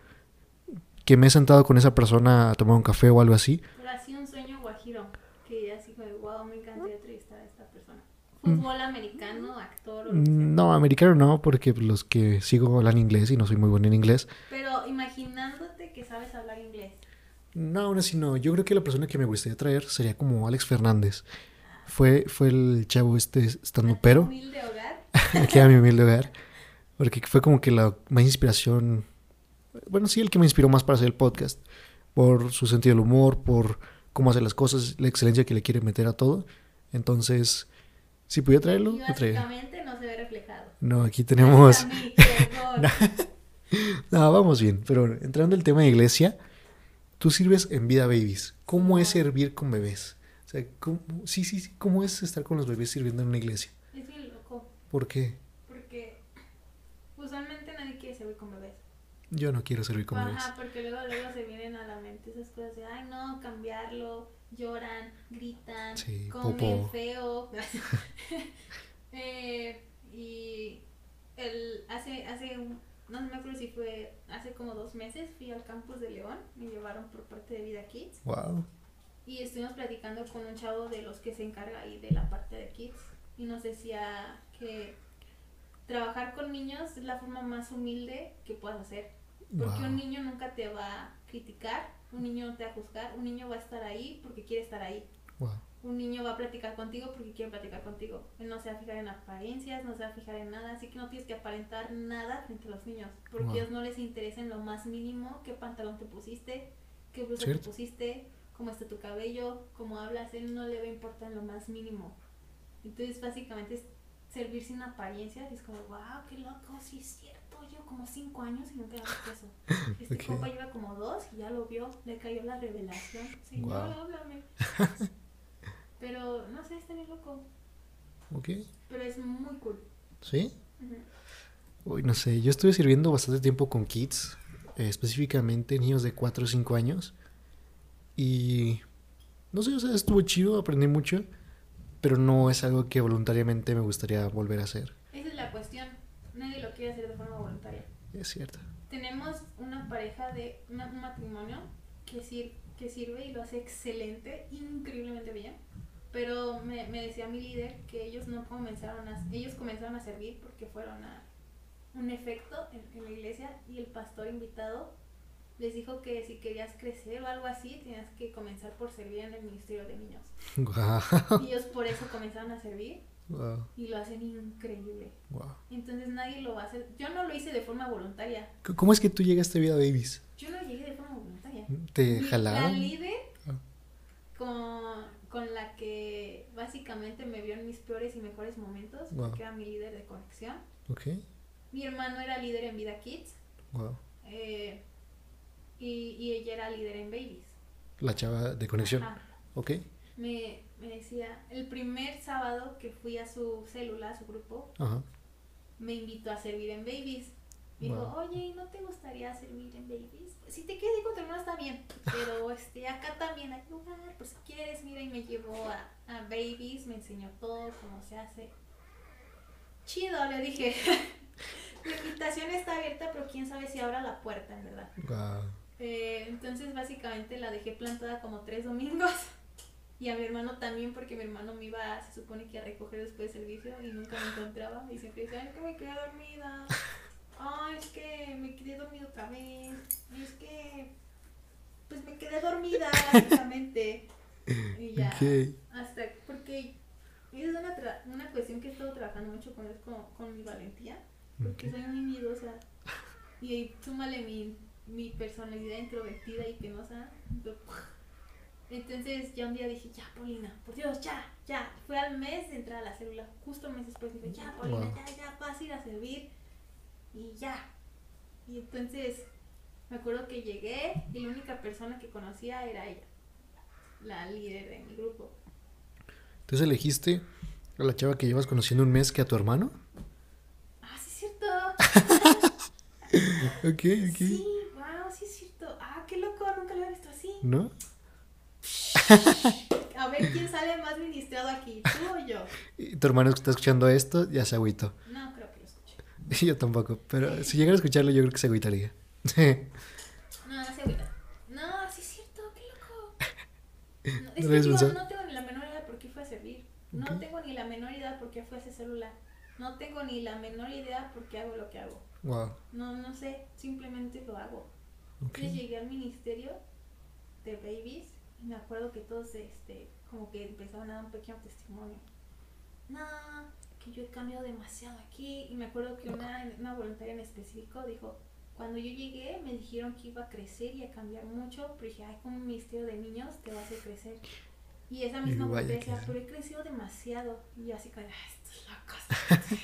que me he sentado con esa persona a tomar un café o algo así. Pero así un sueño guajiro, que así como, wow, me encantaría entrevistar a esta persona. Mm. Fútbol americano, actor o. No, americano no, porque los que sigo hablan inglés y no soy muy bueno en inglés. Pero imaginándote que sabes hablar inglés. No, aún así no. Yo creo que la persona que me gustaría traer sería como Alex Fernández. Fue, fue el chavo este estando pero, humilde hogar. que era mi humilde hogar. Porque fue como que la más inspiración. Bueno, sí, el que me inspiró más para hacer el podcast. Por su sentido del humor, por cómo hace las cosas, la excelencia que le quiere meter a todo. Entonces, si pudiera traerlo, Y lo básicamente no se ve reflejado. No, aquí tenemos. Perdón. No, vamos bien. Pero entrando al tema de iglesia, tú sirves en Vida Babies. ¿Cómo es servir con bebés? O sea, ¿cómo, sí, sí, sí. ¿Cómo es estar con los bebés sirviendo en una iglesia? Es bien loco, ¿Por qué? porque usualmente nadie quiere servir con bebés. Yo no quiero servir con bebés. Ajá, porque luego, luego se vienen a la mente esas cosas de, ay no, cambiarlo, lloran, gritan, Sí, comen popo. feo. Eh, y el, hace, hace un, no me acuerdo si fue hace como dos meses, fui al campus de León, me llevaron por parte de Vida Kids. Wow. Y estuvimos platicando con un chavo de los que se encarga ahí de la parte de kids. Y nos decía que trabajar con niños es la forma más humilde que puedas hacer. Porque Wow. un niño nunca te va a criticar, un niño no te va a juzgar, un niño va a estar ahí porque quiere estar ahí. Wow. Un niño va a platicar contigo porque quiere platicar contigo. Él no se va a fijar en apariencias, no se va a fijar en nada, así que no tienes que aparentar nada frente a los niños, porque Wow. a ellos no les interesa en lo más mínimo qué pantalón te pusiste, qué blusa Cierto. te pusiste, cómo está tu cabello, cómo hablas, él no le va a importar en lo más mínimo. Entonces básicamente es servir sin apariencias es como, wow, qué loco, sí es cierto, como cinco años y nunca había visto eso. Este Ok. compa lleva como dos y ya lo vio, le cayó la revelación. Señor, Wow. háblame. Pero no sé, está bien loco. Ok. Pero es muy cool. ¿Sí? Ujú. Uy, no sé, yo estuve sirviendo bastante tiempo con kids, eh, específicamente niños de 4 o 5 años. Y no sé, o sea, estuvo chido, aprendí mucho, pero no es algo que voluntariamente me gustaría volver a hacer. Esa es la cuestión. Nadie lo quiere hacer de forma voluntaria. Es cierto. Tenemos una pareja de una- un matrimonio que, sir- que sirve y lo hace excelente, increíblemente bien. Pero me, me decía mi líder que ellos no comenzaron a, ellos comenzaron a servir porque fueron a un efecto en, en la iglesia y el pastor invitado les dijo que si querías crecer o algo así tenías que comenzar por servir en el ministerio de niños. Wow. Y ellos por eso comenzaron a servir Wow. y lo hacen increíble. Wow. Entonces nadie lo va a hacer. Yo no lo hice de forma voluntaria. ¿Cómo es que tú llegaste a Vida Babies? Yo no llegué de forma voluntaria. ¿Te Mi- La jalaron? líder Ah. con, con la que básicamente me vio en mis peores y mejores momentos, Wow. porque era mi líder de conexión. Ok. Mi hermano era líder en Vida Kids eh, y, y ella era líder en Babies. La chava de conexión. Ajá. Ok. Me, me decía, el primer sábado que fui a su célula, a su grupo, Ajá. me invitó a servir en Babies. Me dijo, Wow. oye, ¿no te gustaría servir en Babies? Pues, si te quieres ir con tu hermano está bien, pero este, acá también hay lugar, pues si quieres, mira, y me llevó a, a Babies, me enseñó todo, cómo se hace. Chido, le dije. la invitación está abierta, pero quién sabe si abra la puerta, en verdad. Wow. Eh, entonces, básicamente la dejé plantada como tres domingos. Y a mi hermano también, porque mi hermano me iba, se supone que a recoger después del servicio y nunca me encontraba. Y siempre decía, ay, que me quedé dormida. Ay, es que me quedé dormida otra vez. Es que, pues me quedé dormida, básicamente. Y ya. Hasta, porque es una, tra- una cuestión que he estado trabajando mucho con, con, con mi valentía. Porque Ok. soy muy miedosa. Y ahí súmale mi, mi personalidad introvertida y penosa. Entonces ya un día dije, ya, Paulina, por Dios, ya, ya. Fue al mes de entrar a la célula. Justo un mes después dije, ya, Paulina, Wow. ya, ya, vas a ir a servir. Y ya. Y entonces me acuerdo que llegué y la única persona que conocía era ella. La líder de mi grupo. Entonces elegiste a la chava que llevas conociendo un mes que a tu hermano. Ah, sí es cierto. Ok, ok. Sí, wow, sí es cierto. Ah, qué loco, nunca lo había visto así. ¿No? A ver quién sale más ministrado aquí, tú o yo. Y tu hermano que está escuchando esto ya se agüitó. No creo que lo escuche. Yo tampoco, pero si llegara a escucharlo yo creo que se agüitaría. No, no se agüita. No, sí es cierto, qué loco. No, No es lo que pensado. no tengo ni la menor idea por qué fue a servir. No tengo ni la menor idea por qué fue a ese celular. No tengo ni la menor idea por qué hago lo que hago. wow. No, no sé, simplemente lo hago. Ok. Entonces llegué al ministerio de babies y me acuerdo que todos este como que empezaron a dar un pequeño testimonio. No, que yo he cambiado demasiado aquí y me acuerdo que una, una voluntaria en específico dijo, cuando yo llegué me dijeron que iba a crecer y a cambiar mucho, pero dije, ay, como un ministerio de niños te va a hacer crecer. Y esa misma que decía, pero he crecido demasiado. Y yo así como, ay, estos locos.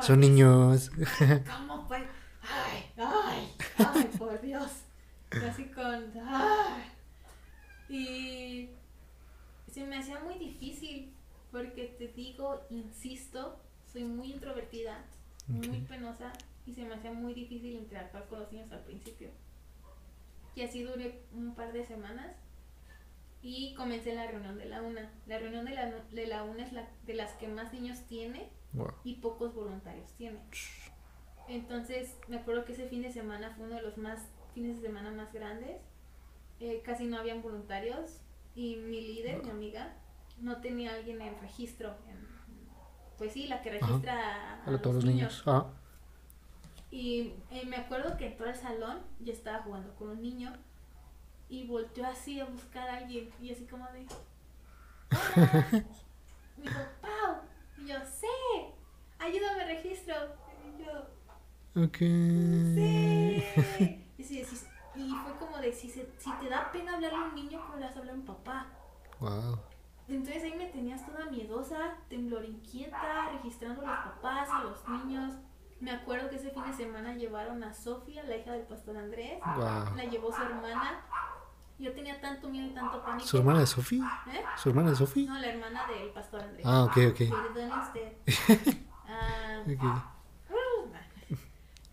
Son niños. ¿Cómo fue? Ay, ay, ay, por Dios. Y Así con. ay. Y se me hacía muy difícil porque te digo, insisto, soy muy introvertida, muy penosa y se me hacía muy difícil interactuar con los niños al principio. Y así duré un par de semanas y comencé la reunión de la UNA. La reunión de la, de la UNA es la de las que más niños tiene Wow. y pocos voluntarios tiene. Entonces, me acuerdo que ese fin de semana fue uno de los más fines de semana más grandes. Eh, casi no habían voluntarios y mi líder, mi amiga, no tenía alguien en registro. en- pues sí, la que registra a, a A todos los niños. Ah, Y eh, me acuerdo que entró al salón, yo estaba jugando con un niño y volteó así a buscar a alguien y así como de... "Hola". Me dijo, Pau. Y yo, sé, ayúdame registro. Y yo, ok. sí. Y, sí, sí, y fue como de, si, se- si te da pena hablarle a un niño, ¿cómo le vas a hablar a un papá? Wow. Entonces ahí me tenías toda miedosa, temblor inquieta, registrando a los papás, a los niños. Me acuerdo que ese fin de semana llevaron a Sofía, la hija del pastor Andrés. Wow. La llevó su hermana. Yo tenía tanto miedo y tanto pánico. ¿Su hermana de Sofi? ¿Eh? ¿Su hermana de Sofi? No, la hermana del pastor Andrés. Ah, ok, ok. Perdone usted. Ah, Ok.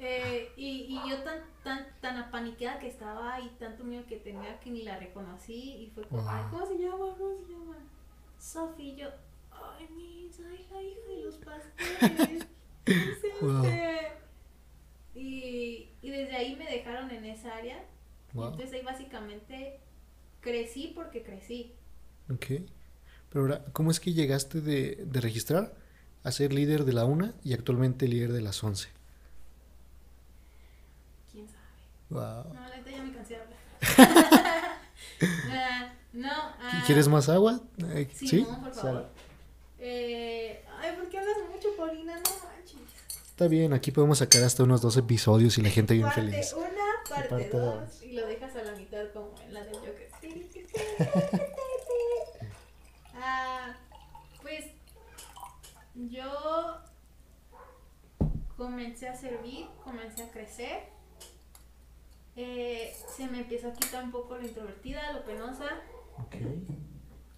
Eh, y, y, yo tan, tan, tan apaniqueada que estaba y tanto miedo que tenía que ni la reconocí y fue como, ay, ¿cómo se llama? ¿Cómo se llama? Sofi, yo, ay, mi, soy la hija de los pasteles. es wow. Este, y, y, desde ahí me dejaron en esa área. Wow. Entonces ahí básicamente crecí porque crecí. Ok. Pero ahora, ¿cómo es que llegaste de, de registrar a ser líder de la UNA y actualmente líder de las 11? Wow. No, la ya me cansé de hablar. No. ah, ¿Quieres más agua? Eh, Sí, ¿Sí? no, por favor. Eh, ay, ¿por qué hablas mucho, Paulina? No manches. Está bien, aquí podemos sacar hasta unos dos episodios y la gente bien parte feliz. una, parte, Parte dos, dos. y lo dejas a la mitad como en la del Joker. Ah, pues yo comencé a servir, comencé a crecer. Eh, se me empezó a quitar un poco lo introvertida, lo penosa,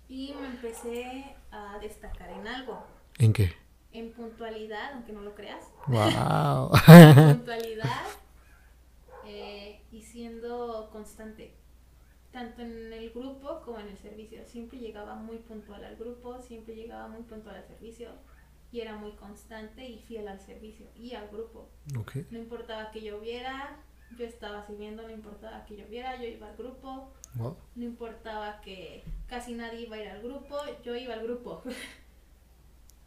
y me empecé a destacar en algo, ¿En qué? en puntualidad, aunque no lo creas. Wow. puntualidad eh, y siendo constante, tanto en el grupo como en el servicio. Siempre llegaba muy puntual al grupo, siempre llegaba muy puntual al servicio y era muy constante y fiel al servicio y al grupo. ok. No importaba que lloviera, yo estaba sirviendo, no importaba que lloviera, yo iba al grupo, Wow. no importaba que casi nadie iba a ir al grupo, yo iba al grupo.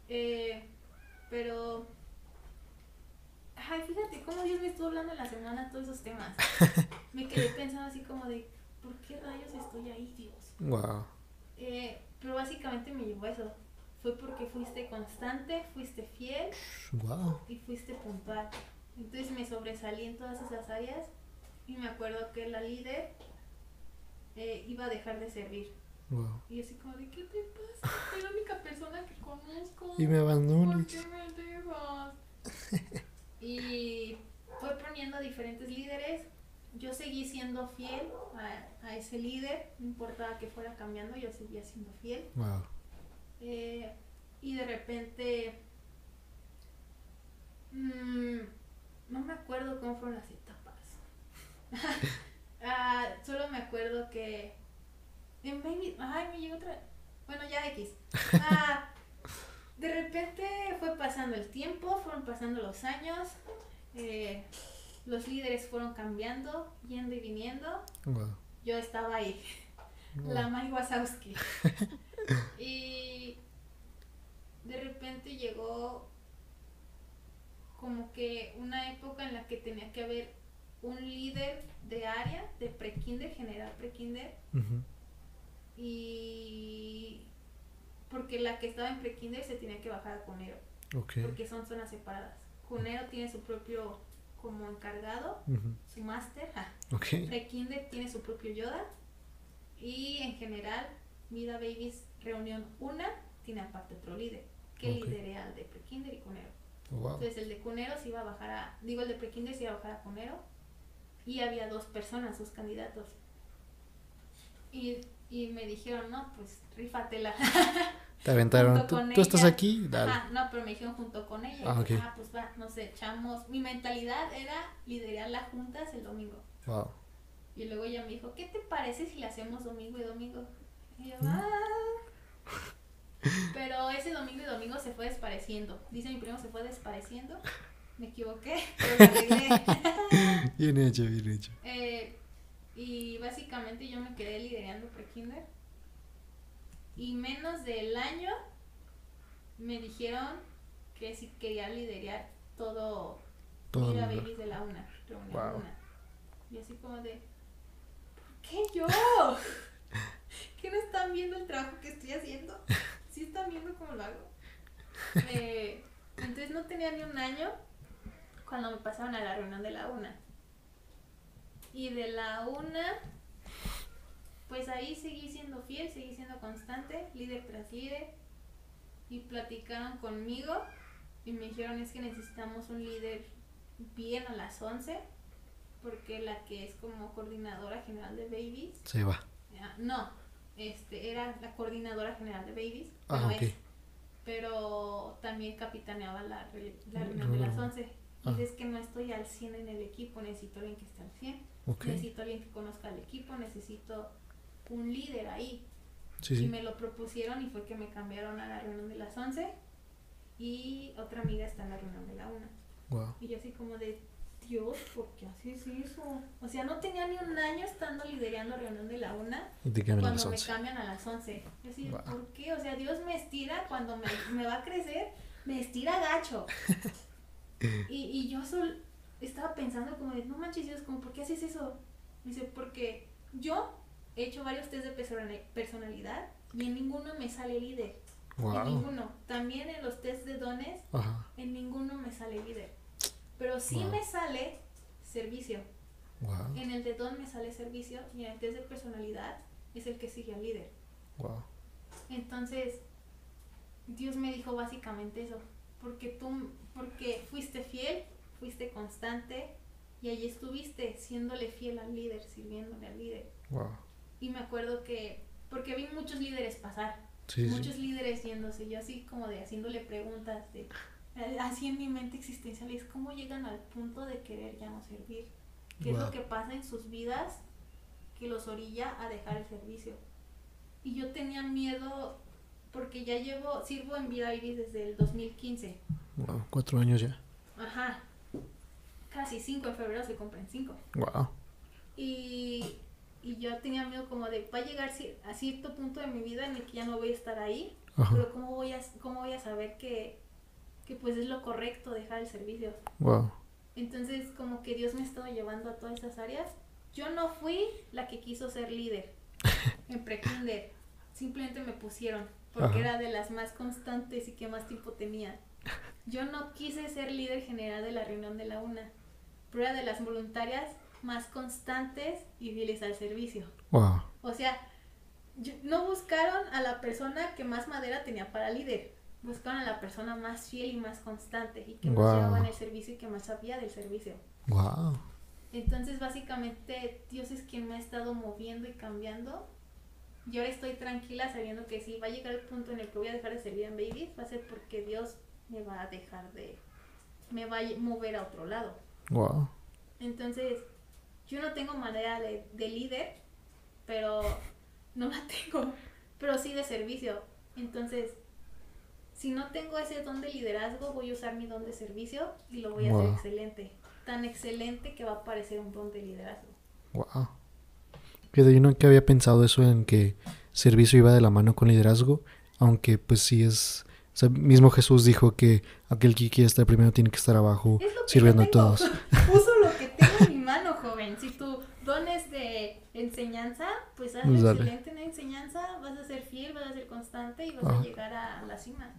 Eh, pero... Ay, fíjate cómo Dios me estuvo hablando en la semana todos esos temas. Me quedé pensando así como de, ¿por qué rayos estoy ahí, Dios? Wow. Eh, pero básicamente me llevó a eso. Fue porque fuiste constante, fuiste fiel Wow. y fuiste puntual. Entonces me sobresalí en todas esas áreas y me acuerdo que la líder eh, iba a dejar de servir. Wow. Y así como de, ¿qué te pasa? Soy la única persona que conozco. Y me ¿Por abandonas. qué me dejas? y fue poniendo diferentes líderes. Yo seguí siendo fiel a, a ese líder, no importaba que fuera cambiando, yo seguía siendo fiel. Wow. Eh, y de repente, mm, no me acuerdo cómo fueron las etapas. Ah, solo me acuerdo que Baby, ay, me llegó otra, bueno, ya X. Ah, de repente fue pasando el tiempo, fueron pasando los años, eh, los líderes fueron cambiando, yendo y viniendo. Wow. Yo estaba ahí la Mai Wazowski. y de repente llegó como que una época en la que tenía que haber un líder de área, de prekinder, general prekinder, Ujú. y porque la que estaba en prekinder se tenía que bajar a Cunero, porque son zonas separadas. Cunero tiene su propio como encargado, su máster, ja, Ok. Prekinder tiene su propio Yoda. Y en general, Vida Babies Reunión 1 tiene aparte otro líder, que Ok. liderea al de Prekinder y Cunero. Wow. Entonces el de Cunero se iba a bajar a, digo el de Prekinder se iba a bajar a Cunero y había dos personas, dos candidatos. Y, y me dijeron, no, pues rífatela. Te aventaron. ¿Tú, tú estás aquí? Dale. Ajá, no, pero me dijeron junto con ella. Ah, Y dije, ok. ah, pues va, nos echamos. Mi mentalidad era liderar las juntas el domingo. Wow. Y luego ella me dijo, ¿qué te parece si le hacemos domingo y domingo? Y yo, Mm. "Ah". Pero ese domingo y domingo se fue despareciendo. Dice mi primo, se fue despareciendo. me equivoqué, pero bien hecho, bien hecho. Eh, y básicamente yo me quedé liderando pre-kinder. Y menos del año me dijeron que si quería liderar todo, Todo babies de la una, reunión Wow. una. Y así como de, ¿por qué yo? ¿Qué no están viendo el trabajo que estoy haciendo? ¿Sí están viendo cómo lo hago? Eh, entonces no tenía ni un año cuando me pasaron a la reunión de la una. Y de la una, pues ahí seguí siendo fiel, seguí siendo constante, líder tras líder. Y platicaron conmigo y me dijeron es que necesitamos un líder bien a las 11, porque la que es como coordinadora general de babies, Se va. ah, no, este, era la coordinadora general de babies, Ah, ok. es, pero también capitaneaba la, la reunión de las Mm. 11. Y Ah. dices que no estoy al 100 en el equipo, necesito alguien que esté al 100. Ok. Necesito alguien que conozca al equipo, necesito un líder ahí. Sí, Y sí. me lo propusieron y fue que me cambiaron a la reunión de las 11 y otra amiga está en la reunión de la 1. Wow. Y yo así como de, Dios, ¿por qué haces eso? O sea, no tenía ni un año estando liderando reunión de la 1 Y te cambian a las cuando me 11. cambian a las 11. Yo así, Wow. ¿por qué? O sea, Dios me estira cuando me, me va a crecer, me estira gacho. y, y yo sol, estaba pensando como de, no manches Dios, como, ¿por qué haces eso? Me dice, porque yo he hecho varios test de persona- personalidad y en ninguno me sale líder. En Wow. ninguno. También en los test de dones, Ajá. en ninguno me sale líder. Pero sí Wow. me sale servicio. Wow. En el de don me sale servicio y en el test de personalidad es el que sigue al líder. Wow. Entonces, Dios me dijo básicamente eso, porque tú, porque fuiste fiel, fuiste constante y allí estuviste siéndole fiel al líder, sirviéndole al líder. Wow. Y me acuerdo que, porque vi muchos líderes pasar, Sí, muchos sí. líderes yéndose, yo así como de haciéndole preguntas de, así en mi mente existencial, es cómo llegan al punto de querer ya no servir, qué es Wow. lo que pasa en sus vidas que los orilla a dejar el servicio. Y yo tenía miedo porque ya llevo, sirvo en Vida Iris desde el 2015. Wow. Cuatro años ya. Ajá. Casi cinco, en febrero se cumplen cinco. Wow. Y, y yo tenía miedo como de, va a llegar a cierto punto de mi vida en el que ya no voy a estar ahí, Ajá. pero ¿cómo voy a, cómo voy a saber que, que pues es lo correcto dejar el servicio? Wow. Entonces como que Dios me estaba llevando a todas esas áreas. Yo no fui la que quiso ser líder en prekinder, simplemente me pusieron porque Ajá. era de las más constantes y que más tiempo tenía. Yo no quise ser líder general de la reunión de la UNA, pero era de las voluntarias más constantes y fieles al servicio. Wow. O sea, yo- no buscaron a la persona que más madera tenía para líder, buscaron a la persona más fiel y más constante y que más Guau. llevaba en el servicio y que más sabía del servicio. Wow. Entonces, básicamente, Dios es quien me ha estado moviendo y cambiando. Y ahora estoy tranquila sabiendo que si va a llegar el punto en el que voy a dejar de servir en babies, va a ser porque Dios me va a dejar de... me va a mover a otro lado. Wow. Entonces, yo no tengo manera de, de líder, pero no la tengo, pero sí de servicio. Entonces, si no tengo ese don de liderazgo, voy a usar mi don de servicio y lo voy a hacer excelente. Tan excelente que va a parecer un don de liderazgo. Wow. Yo nunca había pensado eso en que servicio iba de la mano con liderazgo, aunque pues sí es... O sea, mismo Jesús dijo que aquel que quiere estar primero tiene que estar abajo, Es lo que sirviendo a todos. Uso lo que tengo en mi mano, joven. Si tu don es de enseñanza, pues hazlo Pues excelente en la enseñanza, vas a ser fiel, vas a ser constante y vas a llegar a la cima.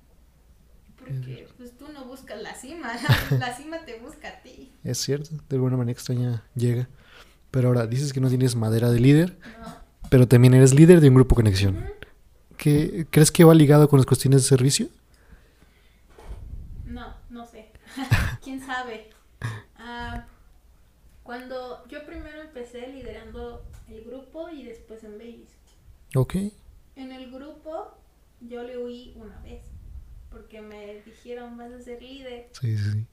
Porque pues tú no buscas la cima, la, cima te busca a ti. Es cierto, de alguna manera extraña llega. Pero ahora, dices que no tienes madera de líder, ¿no? pero también eres líder de un grupo conexión. ¿Qué, ¿Crees que va ligado con las cuestiones de servicio? No, no sé. ¿Quién sabe? Ah, cuando yo primero empecé liderando el grupo y después en Babies. Ok. En el grupo yo le huí una vez porque me dijeron vas a ser líder Sí, sí, sí.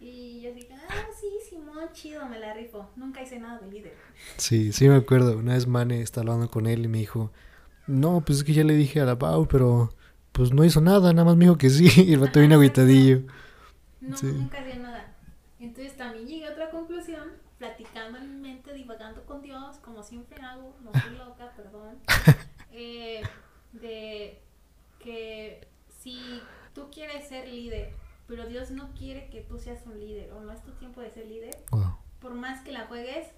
y yo dije, ah, sí, Simón, chido, me la rifo. Nunca hice nada de líder. Sí, sí me acuerdo. Una vez Mane estaba hablando con él y me dijo, no, pues es que ya le dije a la Pau, pero pues no hizo nada, nada más me dijo que sí. Y el vato bien agüitadillo. No, Sí. nunca hacía nada. Entonces también llegué a otra conclusión, platicando en mi mente, divagando con Dios, como siempre hago, no soy loca, perdón, eh, de que si tú quieres ser líder, pero Dios no quiere que tú seas un líder, o no es tu tiempo de ser líder, Wow. por más que la juegues,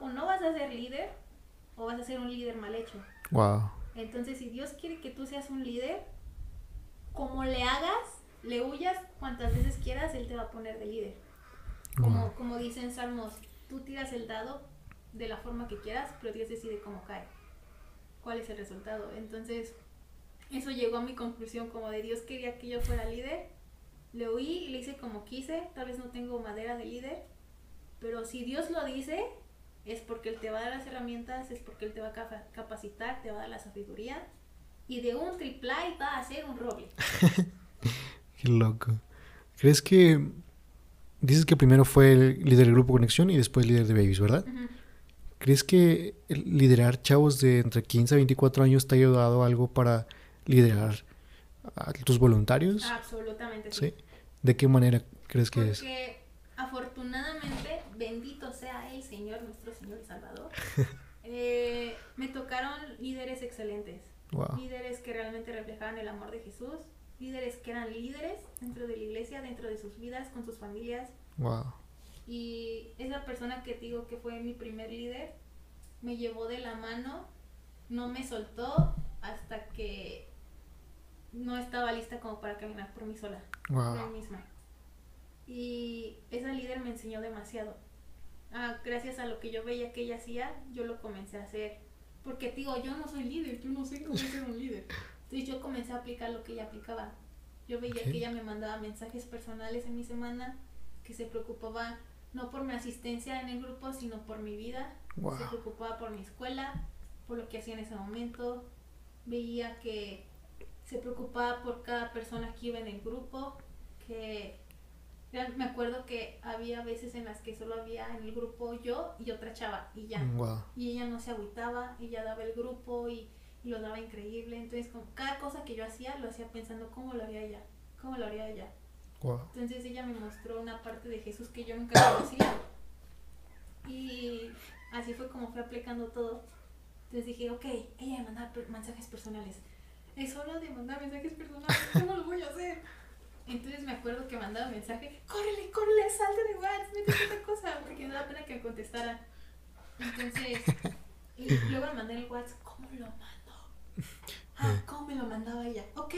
o no vas a ser líder, o vas a ser un líder mal hecho. Wow. Entonces, si Dios quiere que tú seas un líder, como le hagas, le huyas cuantas veces quieras, Él te va a poner de líder. Como, Wow. como dicen Salmos, tú tiras el dado de la forma que quieras, pero Dios decide cómo cae. ¿Cuál es el resultado? Entonces, eso llegó a mi conclusión como de Dios quería que yo fuera líder. Le oí y le hice como quise. Tal vez no tengo madera de líder. Pero si Dios lo dice, es porque Él te va a dar las herramientas, es porque Él te va a capa- capacitar, te va a dar la sabiduría. Y de un triplay va a hacer un roble. Qué loco. ¿Crees que... Dices que primero fue el líder del grupo Conexión y después líder de Babies, ¿verdad? ¿Crees que liderar chavos de entre 15 a 24 años te ha ayudado algo para liderar a tus voluntarios? Absolutamente sí. ¿Sí? ¿De qué manera crees que es? Porque afortunadamente, bendito sea el Señor, nuestro Señor Salvador, eh, me tocaron líderes excelentes, Wow. líderes que realmente reflejaban el amor de Jesús, líderes que eran líderes dentro de la iglesia, dentro de sus vidas, con sus familias. Wow. Y esa persona que te digo que fue mi primer líder, me llevó de la mano, no me soltó hasta que no estaba lista como para caminar por mí sola por Wow. mí misma. Y esa líder me enseñó demasiado. Ah, gracias a lo que yo veía que ella hacía, yo lo comencé a hacer. Porque digo, yo no soy líder, yo no sé cómo ser un líder. Entonces yo comencé a aplicar lo que ella aplicaba. Yo veía que ella me mandaba mensajes personales en mi semana, que se preocupaba no por mi asistencia en el grupo, sino por mi vida. Wow. Se preocupaba por mi escuela, por lo que hacía en ese momento. Veía que se preocupaba por cada persona que iba en el grupo, que me acuerdo que había veces en las que solo había en el grupo yo y otra chava y ya. Wow. Y ella no se agüitaba, ella daba el grupo y, y lo daba increíble. Entonces, con cada cosa que yo hacía, lo hacía pensando cómo lo haría ella, cómo lo haría ella. Wow. Entonces ella me mostró una parte de Jesús que yo nunca conocía. Y así fue como fue aplicando todo. Entonces dije, ok, ella me mandaba mensajes personales. Es hora de mandar mensajes personales, ¿cómo lo voy a hacer? Entonces me acuerdo que mandaba mensaje, córrele, córrele, salte de WhatsApp, métete otra cosa, porque daba pena que me contestara. Entonces, y luego le mandé el WhatsApp, ¿cómo lo mando? Ah, ¿cómo me lo mandaba ella? Ok,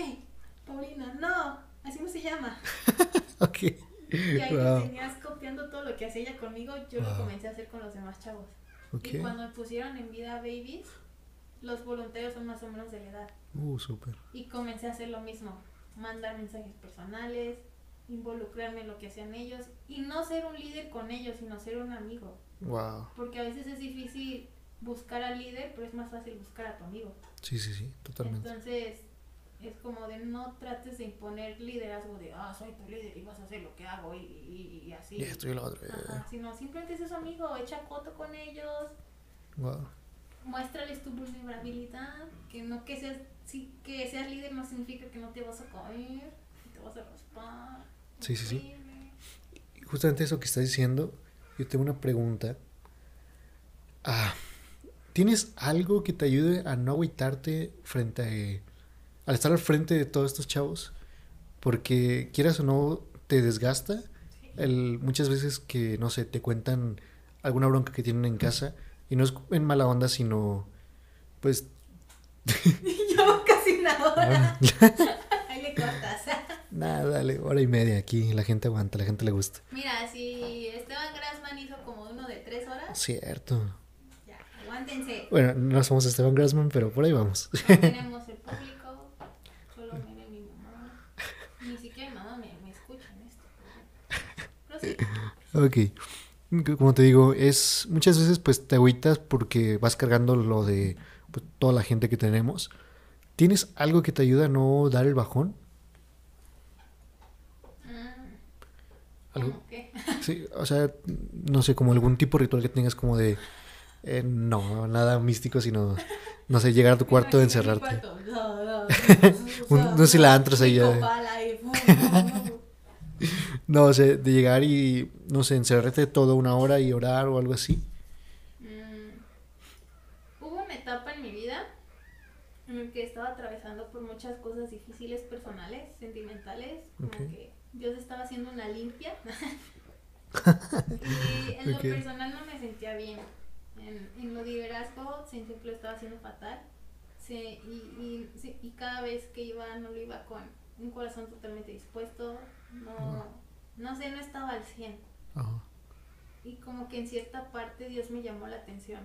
Paulina, no, así no se llama. Ok. Y ahí Wow. te tenías copiando todo lo que hacía ella conmigo, yo lo Wow. comencé a hacer con los demás chavos. Ok. Y cuando me pusieron en vida babies, los voluntarios son más o menos de la edad. Uh, súper. Y comencé a hacer lo mismo, mandar mensajes personales, involucrarme en lo que hacían ellos y no ser un líder con ellos, sino ser un amigo. Wow. Porque a veces es difícil buscar al líder, pero es más fácil buscar a tu amigo. Sí, sí, sí, totalmente. Entonces, es como de no trates de imponer liderazgo de, ah, soy tu líder y vas a hacer lo que hago y, y- y así. Y esto y lo otro. Ajá, sino simplemente es su amigo, echa coto con ellos, Wow. Muéstrales tu vulnerabilidad, que no que seas, sí, que seas líder no significa que no te vas a caer, que te vas a raspar. Sí, sí, sí. Justamente eso que estás diciendo, yo tengo una pregunta. Ah, ¿tienes algo que te ayude a no agüitarte frente a, al estar al frente de todos estos chavos? Porque quieras o no, te desgasta. El, muchas veces que, no sé, te cuentan alguna bronca que tienen en casa y no es en mala onda, sino pues Yo casi una hora. Ahí le cortas. nada, dale, hora y media aquí, la gente aguanta, la gente le gusta. Mira, si Esteban Grassman hizo como uno de tres horas, Cierto. ya, aguántense. Bueno, no somos Esteban Grassman, pero por ahí vamos. No tenemos el público, solo me ve mi mamá. Ni siquiera mi mamá me, me escucha en esto. Pero sí, Ok. Como te digo, es muchas veces pues te agüitas porque vas cargando lo de pues, toda la gente que tenemos. ¿Tienes algo que te ayuda a no dar el bajón? mm, ¿Algo? Sí, o sea, no sé, como algún tipo de ritual que tengas como de... eh, no, nada místico, sino, no sé, llegar a tu cuarto, encerrarte. mi cuarto. Un- unos cilantros ahí ya. Pico pala y pum, pum, pum. No, o sea, de llegar y, no sé, encerrarte toda una hora y orar o algo así. Mm, hubo una etapa en mi vida en la que estaba atravesando por muchas cosas difíciles personales, sentimentales, como Ok. que Dios estaba haciendo una limpia. y en lo Ok. personal no me sentía bien. En, en lo de liderazgo sentí que lo estaba haciendo fatal. Sí, y, y, y cada vez que iba, no lo iba con un corazón totalmente dispuesto. No, no sé, no estaba al 100. Ajá. Y como que en cierta parte Dios me llamó la atención.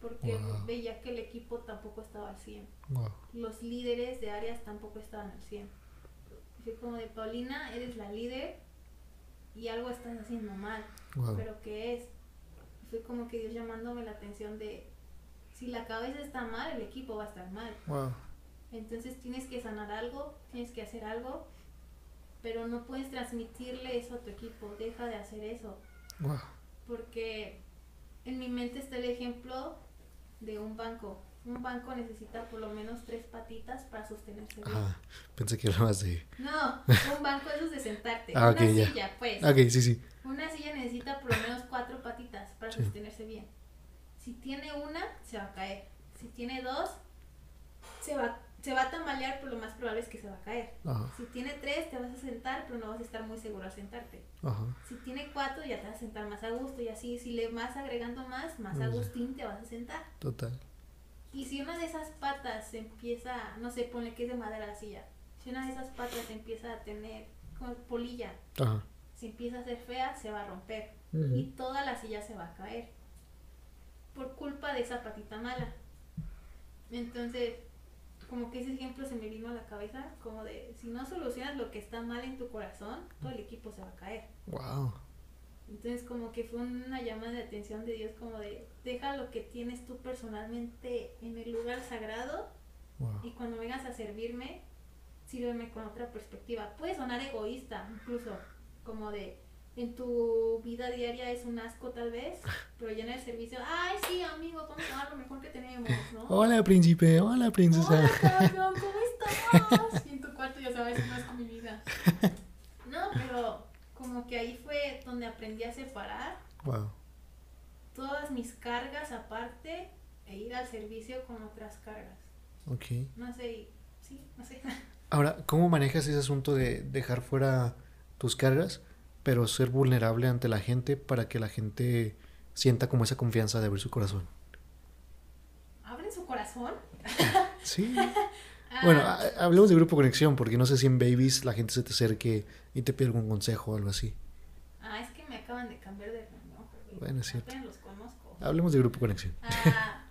Porque Wow. veía que el equipo tampoco estaba al 100. Wow. Los líderes de áreas tampoco estaban al 100. Y fue como de Paulina, eres la líder y algo estás haciendo mal. Wow. ¿Pero qué es? Fue como que Dios llamándome la atención de si la cabeza está mal, el equipo va a estar mal. Entonces tienes que sanar algo, tienes que hacer algo, pero no puedes transmitirle eso a tu equipo. Deja de hacer eso. Wow. Porque en mi mente está el ejemplo de un banco. Un banco necesita por lo menos tres patitas para sostenerse bien. Ajá. Pensé que hablabas de. No, un banco eso es de sentarte. Ah, Una ok, ya. silla, pues. Ok, sí, sí. Una silla necesita por lo menos cuatro patitas para Sí. sostenerse bien. Si tiene una, se va a caer. Si tiene dos, se va, se va a tambalear, pero lo más probable es que se va a caer. Ajá. Si tiene tres, te vas a sentar, pero no vas a estar muy seguro al sentarte. Ajá. Si tiene cuatro, ya te vas a sentar más a gusto. Y así, si le vas agregando más, más Mm. Agustín te vas a sentar. Total. Y si una de esas patas se empieza, no sé, ponle que es de madera la silla. Si una de esas patas empieza a tener como polilla, Ajá. si empieza a ser fea, se va a romper. Y toda la silla se va a caer. Por culpa de esa patita mala. Entonces, como que ese ejemplo se me vino a la cabeza, como de, si no solucionas lo que está mal en tu corazón, todo el equipo se va a caer. Wow. Entonces como que fue una llamada de atención de Dios como de deja lo que tienes tú personalmente en el lugar sagrado Wow. y cuando vengas a servirme, sírveme con otra perspectiva. Puede sonar egoísta incluso, como de en tu vida diaria es un asco tal vez, pero ya en el servicio, ay sí amigo, vamos a dar lo mejor que tenemos, ¿no? Hola, príncipe. Hola, princesa. Hola cabrón, ¿cómo estás? Y en tu cuarto ya sabes, no es con mi vida. No, pero como que ahí fue donde aprendí a separar Wow. todas mis cargas aparte e ir al servicio con otras cargas. Ok. No sé, sí, no sé. Ahora, ¿cómo manejas ese asunto de dejar fuera tus cargas, pero ser vulnerable ante la gente para que la gente sienta como esa confianza de abrir su corazón? ¿Abren su corazón? Sí. Ah, Bueno, ha- hablemos de grupo conexión, porque no sé si en Babies la gente se te acerque y te pide algún consejo o algo así. ah, es que me acaban de cambiar de porque Bueno, es cierto. apenas los conozco. Hablemos de grupo conexión. Ah,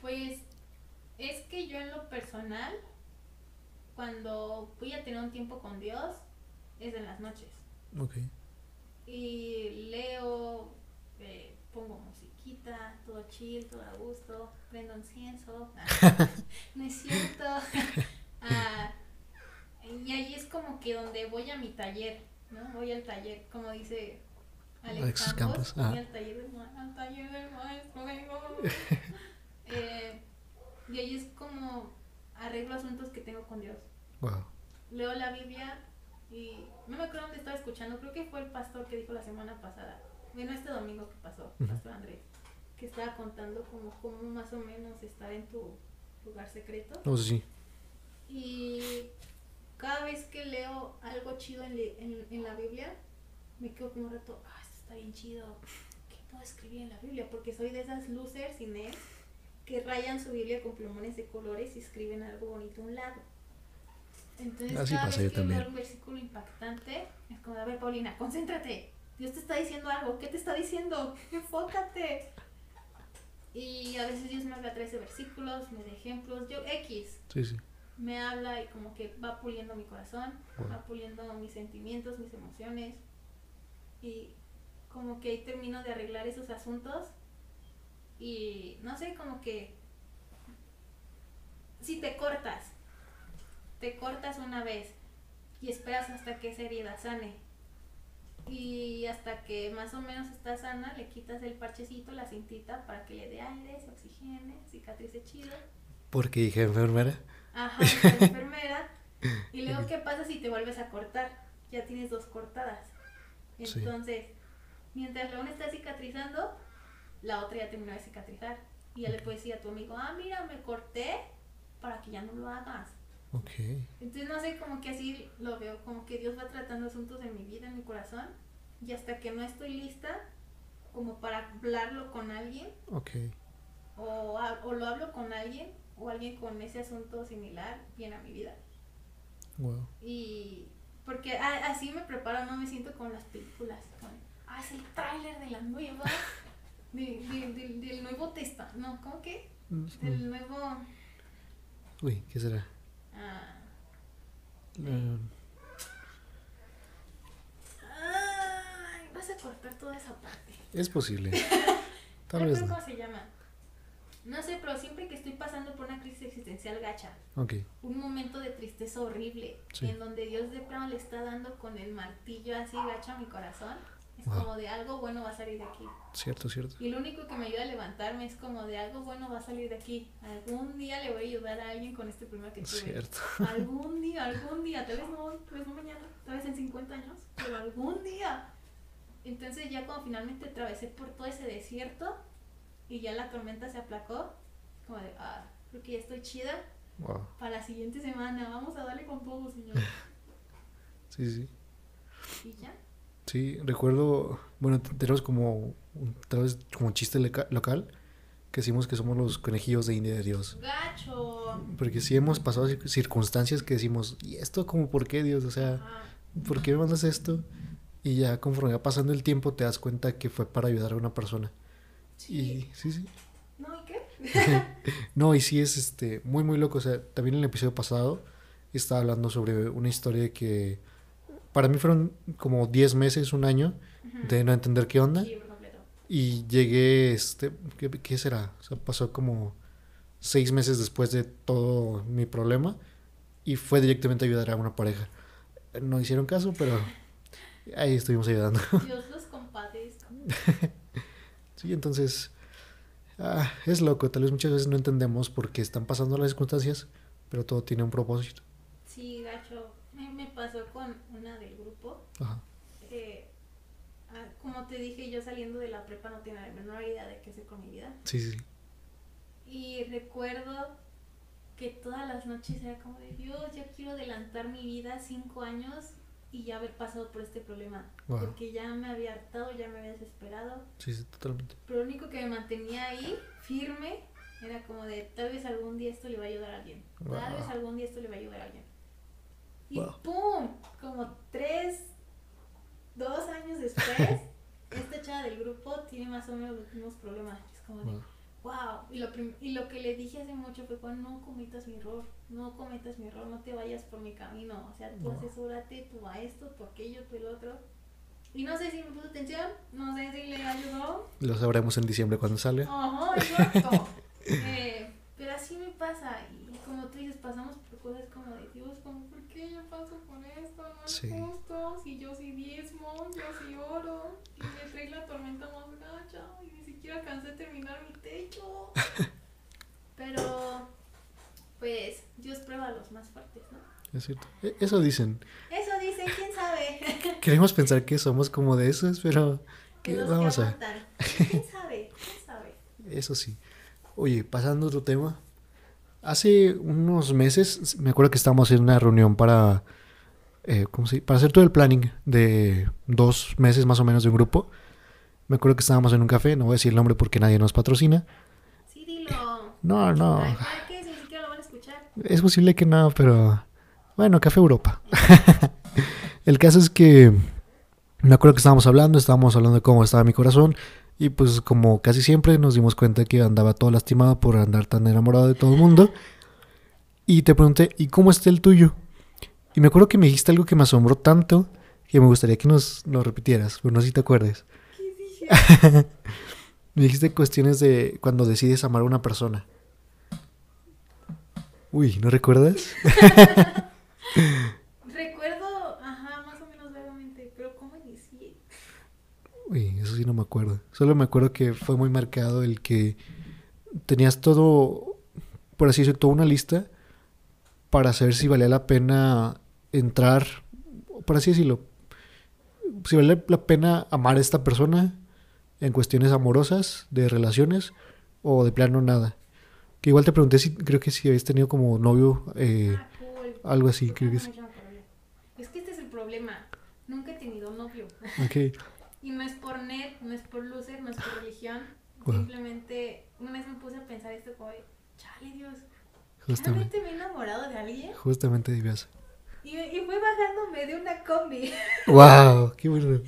pues es que yo en lo personal, cuando voy a tener un tiempo con Dios, es en las noches. Ok. Y leo, eh, pongo musiquita, todo chill, todo a gusto, prendo incienso. Ah, no es cierto. Ah, y ahí es como que donde voy a mi taller, ¿no? Voy al taller, como dice Alex, Alexis Campos, Campos, voy ajá. al taller del, al taller del maestro, vengo. Eh, y ahí es como arreglo asuntos que tengo con Dios Wow. leo la Biblia y no me acuerdo dónde estaba escuchando, creo que fue el pastor que dijo la semana pasada, bueno, este domingo que pasó. Pastor Andrés, que estaba contando como cómo más o menos estar en tu lugar secreto. Sé si. Y cada vez que leo algo chido en, en- en la Biblia, me quedo como un rato, ah, esto está bien chido, ¿qué puedo escribir en la Biblia? Porque soy de esas losers nerds que rayan su Biblia con plumones de colores y escriben algo bonito a un lado. Entonces, Así cada pasa vez yo que también. un versículo impactante, es como, a ver, Paulina, concéntrate. Dios te está diciendo algo. ¿Qué te está diciendo? Enfócate. Y a veces Dios me habla a través de versículos, me da ejemplos. Yo, X, Sí, sí. me habla y como que va puliendo mi corazón, va puliendo mis sentimientos, mis emociones. Y como que ahí termino de arreglar esos asuntos. Y no sé, como que si te cortas, te cortas una vez y esperas hasta que esa herida sane. Y hasta que más o menos está sana, le quitas el parchecito, la cintita, para que le dé aire, se oxigene, cicatrice chido. Porque dije enfermera. Ajá, la enfermera. Y luego, ¿qué pasa si te vuelves a cortar? Ya tienes dos cortadas. Sí. Entonces, mientras la una está cicatrizando, la otra ya terminó de cicatrizar. Y ya le puedes decir a tu amigo, ah, mira, me corté para que ya no lo hagas. Ok. Entonces, no sé, como que así lo veo, como que Dios va tratando asuntos en mi vida, en mi corazón. Y hasta que no estoy lista, como para hablarlo con alguien, Ok. o, o lo hablo con alguien, o alguien con ese asunto similar, viene a mi vida. Wow. Y porque a- así me preparo, no me siento como en las películas. Como, ah, es el tráiler de la nueva, de- de- de- del nuevo testa, no, ¿cómo que? Del nuevo... Uy, ¿qué será? Ah, Eh, ay, vas a cortar toda esa parte. es posible. Tal No vez no. ¿Cómo se llama? No sé, pero siempre que estoy pasando por una crisis existencial gacha, Ok. un momento de tristeza horrible, Sí. en donde Dios de plano le está dando con el martillo así gacho a mi corazón, es como de algo bueno va a salir de aquí. Cierto, cierto. Y lo único que me ayuda a levantarme es como de algo bueno va a salir de aquí. Algún día le voy a ayudar a alguien con este problema que tuve. Cierto. Algún día, algún día, tal vez no hoy, tal vez no mañana, tal vez en 50 años, pero algún día. Entonces ya cuando finalmente atravesé por todo ese desierto y ya la tormenta se aplacó, como de, ah, creo que ya estoy chida Wow. para la siguiente semana, vamos a darle con todo, señor. Sí, sí. Y ya. Sí, recuerdo, bueno, tenemos como, tal vez como un chiste local, que decimos que somos los conejillos de India de Dios. Gacho. Porque sí hemos pasado cir- circunstancias que decimos, ¿y esto como por qué Dios? O sea, Ajá. ¿por qué me mandas esto? Y ya conforme va pasando el tiempo te das cuenta que fue para ayudar a una persona. Sí. Y sí, sí. ¿No? ¿Y qué? No, y sí es este muy muy loco. O sea, también en el episodio pasado estaba hablando sobre una historia que para mí fueron como 10 meses, un año de no entender qué onda. Sí. Y llegué, este, ¿qué, qué será? O sea, pasó como seis meses después de todo mi problema y fue directamente a ayudar a una pareja. No hicieron caso, pero ahí estuvimos ayudando. Dios los compadezca. Sí, entonces ah, es loco. Tal vez muchas veces no entendemos por qué están pasando las circunstancias, pero todo tiene un propósito. Sí, gacho. Me, me pasó con una del grupo. Ajá. eh, ah, como te dije, yo saliendo de la prepa no tenía la menor idea de qué hacer con mi vida. Sí, sí. Y recuerdo que todas las noches era como de Dios, ya quiero adelantar mi vida cinco años y ya haber pasado por este problema. Wow. Porque ya me había hartado, ya me había desesperado. Sí, sí, totalmente. Pero lo único que me mantenía ahí, firme, era como de tal vez algún día esto le va a ayudar a alguien. Tal vez algún día esto le va a ayudar a alguien. Y Wow. ¡pum! Como tres, dos años después, esta chava del grupo tiene más o menos los mismos problemas. Es como de, Wow. Y lo, y lo que le dije hace mucho fue, Juan, no cometas mi error, no cometas mi error, no te vayas por mi camino. O sea, tú Wow. asesórate, tú a esto, tú aquello, tú el otro. Y no sé si me puso atención, no sé si le ayudó, Lo sabremos en diciembre cuando salga. Ajá, exacto. Eh, pero así me pasa. Y como tú dices, pasamos por cosas como de Dios, como, ¿por qué yo paso por esto? No es Sí. justo. Si yo sí diezmo, yo sí oro. Y me trae la tormenta más gacha. Y ni siquiera alcancé a terminar mi techo. Pero, pues, Dios prueba a los más fuertes, ¿no? Es cierto. E- Eso dicen. Eso dicen, quién sabe. Queremos pensar que somos como de esos, pero Que ¿qué los vamos que a. ¿Quién sabe? ¿Quién sabe? Eso sí. Oye, pasando a otro tema. Hace unos meses me acuerdo que estábamos en una reunión para, eh, ¿cómo se? Para hacer todo el planning de dos meses más o menos de un grupo. Me acuerdo que estábamos en un café, no voy a decir el nombre porque nadie nos patrocina. Sí, dilo. No, no, Ay, ¿para qué? Si siquiera lo van a escuchar. es posible que no, pero bueno, Café Europa. el caso es que me acuerdo que estábamos hablando, estábamos hablando de cómo estaba mi corazón y pues como casi siempre nos dimos cuenta que andaba todo lastimado por andar tan enamorado de todo el mundo. Y te pregunté, ¿y cómo está el tuyo? Y me acuerdo que me dijiste algo que me asombró tanto que me gustaría que nos lo repitieras, pero no sé si te acuerdes. ¿Qué dije? Me dijiste cuestiones de cuando decides amar a una persona. Uy, ¿no recuerdas? Recuerdo, ajá, más o menos vagamente, pero ¿cómo inicié? Uy, eso sí no me acuerdo. Solo me acuerdo que fue muy marcado el que tenías todo, por así decirlo, toda una lista para saber si valía la pena entrar, por así decirlo, si vale la pena amar a esta persona en cuestiones amorosas, de relaciones, o de plano nada. Que igual te pregunté si creo que si habías tenido como novio, eh, Ah, cool. algo así, creo que Ah, sí. Es que este es el problema. Nunca he tenido novio. Ok, Y no es por net, no es por loser, no es por religión. Wow. Simplemente una vez me puse a pensar esto como chale Dios, justamente, ¿realmente me he enamorado de alguien? justamente. Y, y fue bajándome de una combi. ¡Wow! ¡Qué bueno!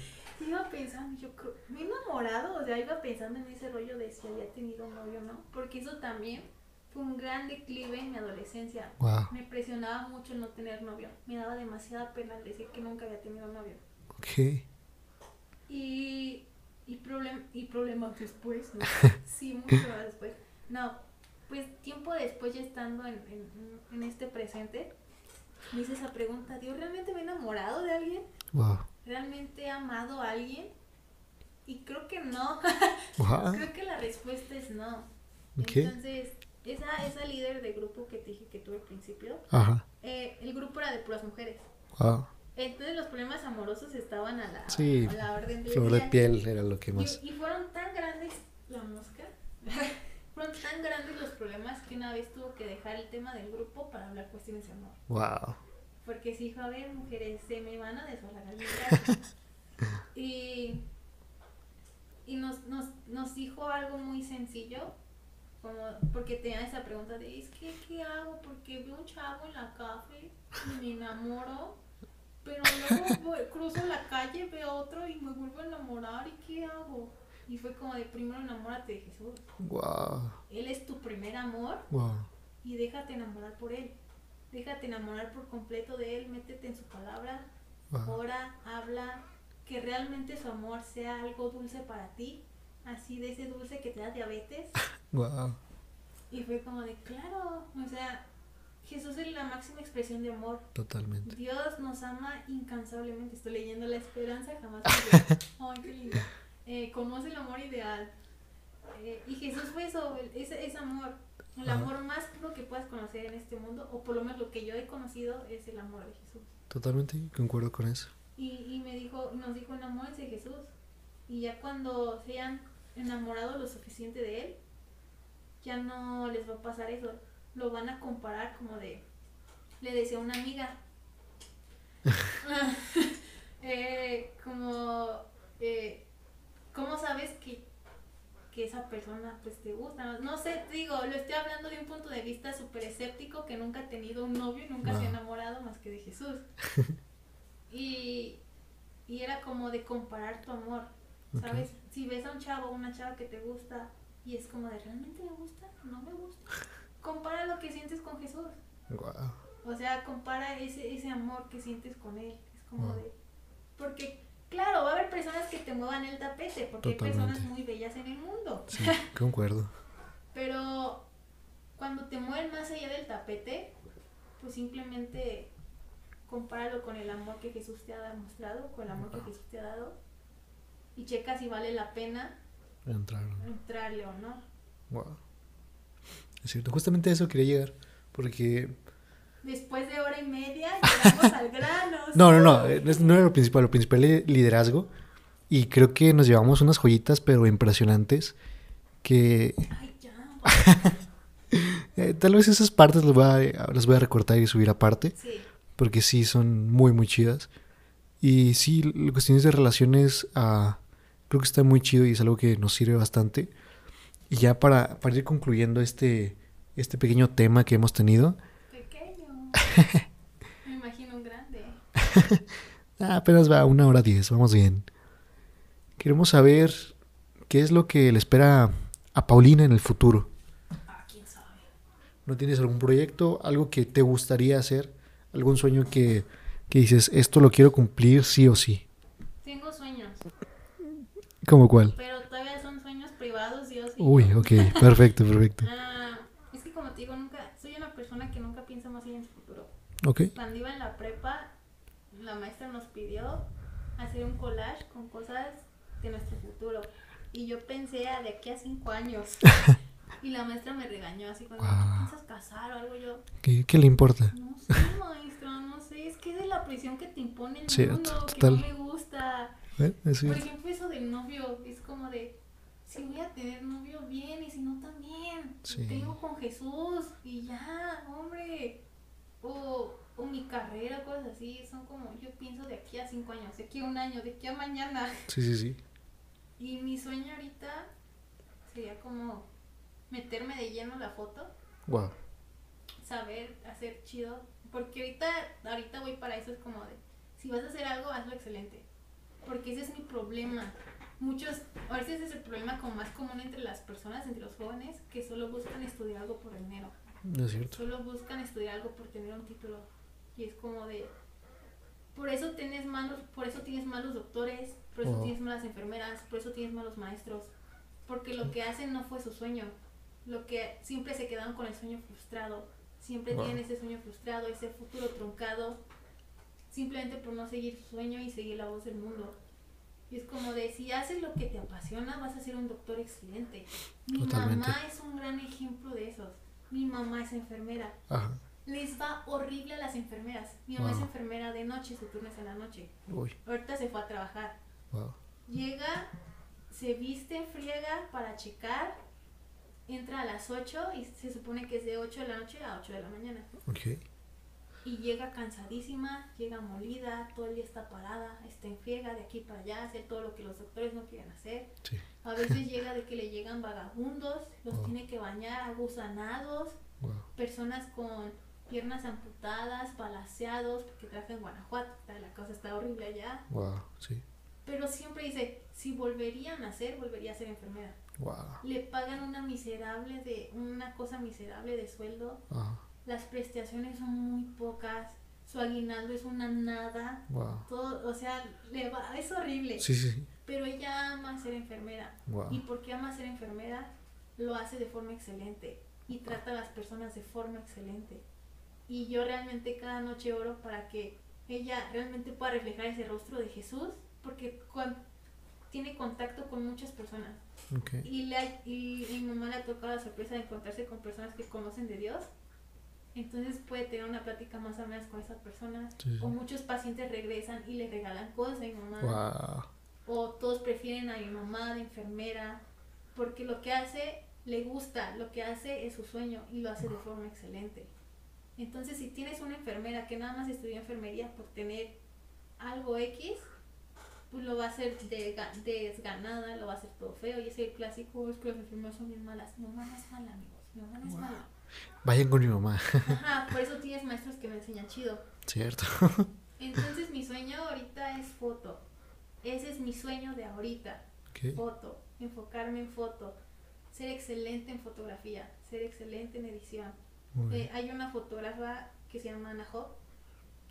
iba pensando, yo creo, me he enamorado, o sea, iba pensando en ese rollo de si había tenido novio o no. Porque eso también fue un gran declive en mi adolescencia. ¡Wow! Me presionaba mucho el no tener novio. Me daba demasiada pena el decir que nunca había tenido novio. Ok. Y, y, problem- y problemas después, ¿no? Sí, mucho más después. No, pues tiempo después, ya estando en, en- en este presente, me hice esa pregunta, ¿Dios realmente me he enamorado de alguien? ¡Wow! ¿Realmente he amado a alguien? Y creo que no. ¡Wow! Creo que la respuesta es no. Entonces, esa, esa líder de grupo que te dije que tuve al principio, Ajá. eh, el grupo era de puras mujeres. ¡Wow! Entonces los problemas amorosos estaban a la, Sí, a la orden del Flor de día. piel era lo que más. Y, y fueron tan grandes, la mosca, fueron tan grandes los problemas que una vez tuvo que dejar el tema del grupo para hablar cuestiones de amor. ¡Wow! Porque si dijo, a ver, mujeres, se me van a liderazgo". Y, y nos, nos, nos dijo algo muy sencillo, como, porque tenía esa pregunta de, es que, ¿qué hago? Porque veo un chavo en la café y me enamoro, pero luego voy- cruzo la calle, veo otro y me vuelvo a enamorar, ¿y qué hago? Y fue como de, primero enamórate de Jesús. ¡Wow! Él es tu primer amor ¡Wow! y déjate enamorar por él. Déjate enamorar por completo de él, métete en su palabra, ¡Wow! ora, habla, que realmente su amor sea algo dulce para ti, así de ese dulce que te da diabetes. ¡Wow! Y fue como de, claro, o sea, Jesús es la máxima expresión de amor. Totalmente. Dios nos ama incansablemente. Estoy leyendo La esperanza jamás. Ay, qué lindo. Eh, conoce el amor ideal. Eh, y Jesús fue eso, ese, ese amor. El Ajá. amor más puro que puedas conocer en este mundo, o por lo menos lo que yo he conocido, es el amor de Jesús. Totalmente concuerdo con eso. Y, y me dijo, nos dijo, enamórense de Jesús. Y ya cuando se hayan enamorado lo suficiente de Él, ya no les va a pasar eso. Lo van a comparar como de, le decía a una amiga, eh, como, eh, ¿cómo sabes que, que esa persona pues te gusta? No, sé, digo, lo estoy hablando de un punto de vista súper escéptico que nunca ha tenido un novio, nunca se ha enamorado más que de Jesús. Y, y era como de comparar tu amor, ¿sabes? Si ves a un chavo o una chava que te gusta y es como de, ¿realmente me gusta? No me gusta. Compara lo que sientes con Jesús. ¡Wow! O sea, compara ese, ese amor que sientes con Él. Es como Wow. de... Porque, claro, va a haber personas que te muevan el tapete, porque hay personas muy bellas en el mundo. Sí, concuerdo. Pero cuando te mueven más allá del tapete, pues simplemente compáralo con el amor que Jesús te ha demostrado, con el amor que Jesús te ha dado, y checa si vale la pena Entraron. entrarle o no. ¡Wow! Es cierto, justamente a eso quería llegar. Porque. Después de hora y media, llegamos al grano. No, no, no. No era lo principal. Lo principal es liderazgo. Y creo que nos llevamos unas joyitas, pero impresionantes. Que Ay, ya. eh, tal vez esas partes las voy, a, las voy a recortar y subir aparte. Sí, Porque sí son muy, muy chidas. Y sí, cuestiones de relaciones. ah, creo que está muy chido y es algo que nos sirve bastante. Y ya para, para ir concluyendo este, este pequeño tema que hemos tenido. pequeño. Me imagino un grande. Ah, apenas va una hora diez, vamos bien. Queremos saber qué es lo que le espera a Paulina en el futuro. Ah, quién sabe. ¿No tienes algún proyecto, algo que te gustaría hacer? ¿Algún sueño que, que dices, esto lo quiero cumplir sí o sí? Tengo sueños, ¿Cómo cuál? pero todavía son sueños privados, Dios. y Uy, ok, perfecto, perfecto. Ah, es que como te digo, nunca, soy una persona que nunca piensa más allá en su futuro. Ok, Cuando iba en la prepa, la maestra nos pidió hacer un collage con cosas de nuestro futuro. Y yo pensé a de aquí a cinco años. y la maestra me regañó así cuando Guau. piensas casar o algo yo. ¿qué, qué le importa? No sé, maestra, no sé, es que es de la presión que te impone el Sí, mundo, t- que total. no me gusta. Es Por ejemplo, eso del novio es como de, si voy a tener novio bien y si no también. Sí. Tengo con Jesús y ya, hombre. O, o mi carrera, cosas así, son como, yo pienso de aquí a cinco años, de aquí a un año, de aquí a mañana. Sí, sí, sí. Y mi sueño ahorita sería como meterme de lleno en la foto, Wow. saber hacer chido. Porque ahorita, ahorita voy para eso, es como de, si vas a hacer algo, hazlo excelente. Porque ese es mi problema. Muchos, a veces es el problema como más común entre las personas, entre los jóvenes, que solo buscan estudiar algo por dinero. No es cierto. Solo buscan estudiar algo por tener un título. Y es como de, por eso tienes malos, por eso tienes malos doctores, por eso Oh. tienes malas enfermeras, por eso tienes malos maestros. Porque lo que hacen no fue su sueño. Lo que siempre se quedaron con el sueño frustrado. Siempre Wow. tienen ese sueño frustrado, ese futuro truncado. Simplemente por no seguir su sueño y seguir la voz del mundo. Y es como de, si haces lo que te apasiona, vas a ser un doctor excelente. Mi Totalmente. mamá es un gran ejemplo de esos. Mi mamá es enfermera. Ajá. Les va horrible a las enfermeras. Mi mamá es enfermera de noche, su turno es en la noche. Uy. Ahorita se fue a trabajar. Wow. Llega, se viste, friega para checar, entra a las 8 y se supone que es de 8 de la noche a 8 de la mañana. Ok. Y llega cansadísima, llega molida, todo el día está parada, está en friega de aquí para allá, hacer todo lo que los doctores no quieren hacer. Sí. A veces llega de que le llegan vagabundos, los Wow. tiene que bañar, agusanados, Wow. personas con piernas amputadas, balaseados, porque trabaja en Guanajuato, la cosa está horrible allá. Wow. Sí. Pero siempre dice, si volvería a nacer, volvería a ser enfermera. Wow. Le pagan una miserable de, una cosa miserable de sueldo, Ajá. Las prestaciones son muy pocas, su aguinaldo es una nada, Wow. todo, o sea, le va, es horrible. Sí, sí, sí. Pero ella ama ser enfermera. Wow. Y porque ama ser enfermera, lo hace de forma excelente y trata a las personas de forma excelente. Y yo realmente cada noche oro para que ella realmente pueda reflejar ese rostro de Jesús, porque tiene contacto con muchas personas. Y mi mamá le ha tocado la sorpresa de encontrarse con personas que conocen de Dios. Entonces puede tener una plática más o menos con esas personas. Sí. O muchos pacientes regresan y le regalan cosas a mi mamá Wow. o todos prefieren a mi mamá de enfermera, porque lo que hace le gusta, lo que hace es su sueño y lo hace de forma excelente. Entonces, si tienes una enfermera que nada más estudió enfermería por tener algo X, pues lo va a hacer de, ga- desganada, lo va a hacer todo feo. Y ese clásico es que las enfermeras son bien malas. Mi mamá no es mala, amigos. Mi mamá no es Wow. mala. Vayan con mi mamá. Ajá, por eso tienes maestros que me enseñan chido. Cierto. Entonces, mi sueño ahorita es foto. Ese es mi sueño de ahorita. Foto, enfocarme en foto, ser excelente en fotografía, ser excelente en edición. Eh, hay una fotógrafa que se llama Ana Hop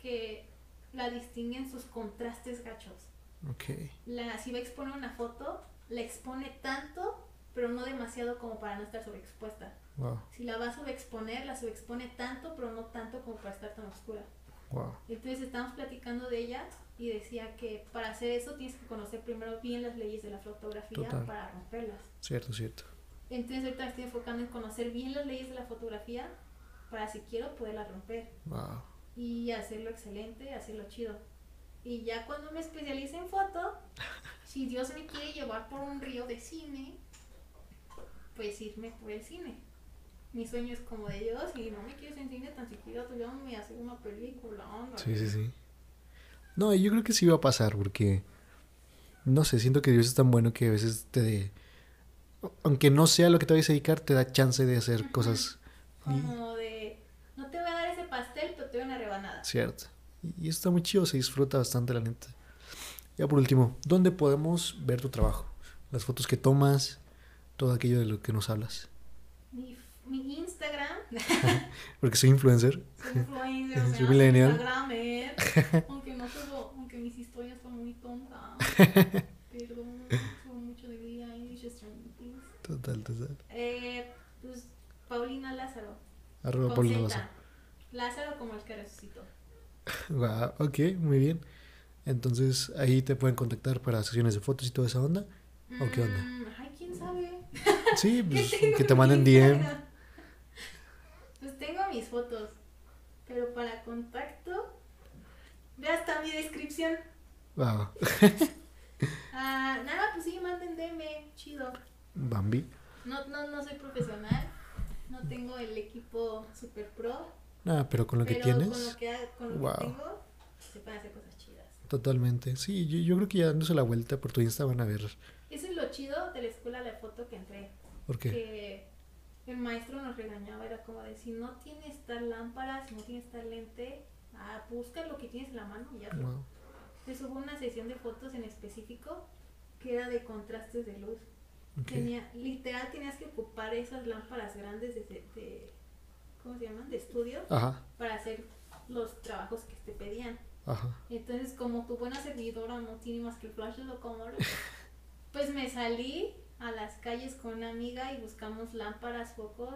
que la distingue en sus contrastes gachos. Ok. La, si va a exponer una foto, la expone tanto, pero no demasiado como para no estar sobreexpuesta. Wow. Si la va a sobreexponer, la sobreexpone tanto, pero no tanto como para estar tan oscura. Wow. Entonces estamos platicando de ella y decía que para hacer eso tienes que conocer primero bien las leyes de la fotografía Total. para romperlas. Cierto, cierto. Entonces ahorita estoy enfocando en conocer bien las leyes de la fotografía para si quiero poderlas romper Wow. y hacerlo excelente, hacerlo chido. Y ya cuando me especialice en foto, si Dios me quiere llevar por un río de cine, pues irme por el cine. Mi sueño es como de Dios y no me quieres en cine tan siquiera tú llámame a hacer una película, ándale". Sí, sí, sí. No, yo creo que sí va a pasar porque, no sé, siento que Dios es tan bueno que a veces te... Aunque no sea lo que te vayas a dedicar, te da chance de hacer cosas. Como de, no te voy a dar ese pastel, pero te doy una rebanada. cierto. Y, y está muy chido, se disfruta bastante, la neta. Ya por último, ¿dónde podemos ver tu trabajo? Las fotos que tomas, todo aquello de lo que nos hablas. Mi, Instagram, Porque soy influencer. soy influencer, o Soy millennial. Instagramer, aunque no subo, aunque mis historias son muy tontas. Perdón, subo mucho de vida Things. Total, total. Eh, pues Paulina Lázaro. Arroba Paulina. Lázaro. Lázaro como el que resucitó. Guau, ok, muy bien. Entonces ahí te pueden contactar para sesiones de fotos y toda esa onda. ¿O qué onda? Mm, ay, quién sabe. Sí, ¿Qué pues, que te en manden DM. Pues tengo mis fotos, pero para contacto, ve hasta mi descripción. Wow. chido. Bambi. No, no, no soy profesional, no tengo el equipo super pro, Ah, pero con lo que tienes. con lo que, con lo que Wow. tengo se pueden hacer cosas chidas. Totalmente. Sí, yo, yo creo que ya dándose la vuelta por tu Insta van a ver. Eso es lo chido de la escuela de foto que entré. ¿Por qué? que el maestro nos regañaba, era como de si no tienes tal lámpara, si no tienes tal lente, ah, busca lo que tienes en la mano y ya. Wow. Entonces hubo una sesión de fotos en específico que era de contrastes de luz. Tenía, literal tenías que ocupar esas lámparas grandes de, de- ¿cómo se llaman? De estudio Ajá, para hacer los trabajos que te pedían. ajá. Entonces, como tu buena servidora no tiene más que el flash de pues me salí a las calles con una amiga y buscamos lámparas, focos.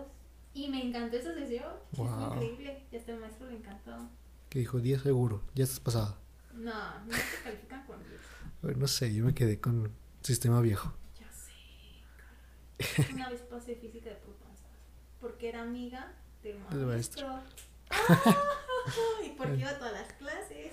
Y me encantó esa sesión. Wow. Es increíble. Y hasta el maestro le encantó. Que dijo 10 seguro. Ya estás pasada. No, no se califican con 10. Bueno, no sé, yo me quedé con sistema viejo. Ya sé. caray. Una vez pasé física de putanzas. Porque era amiga del maestro. maestro. ¡Ah! y porque iba a todas las clases.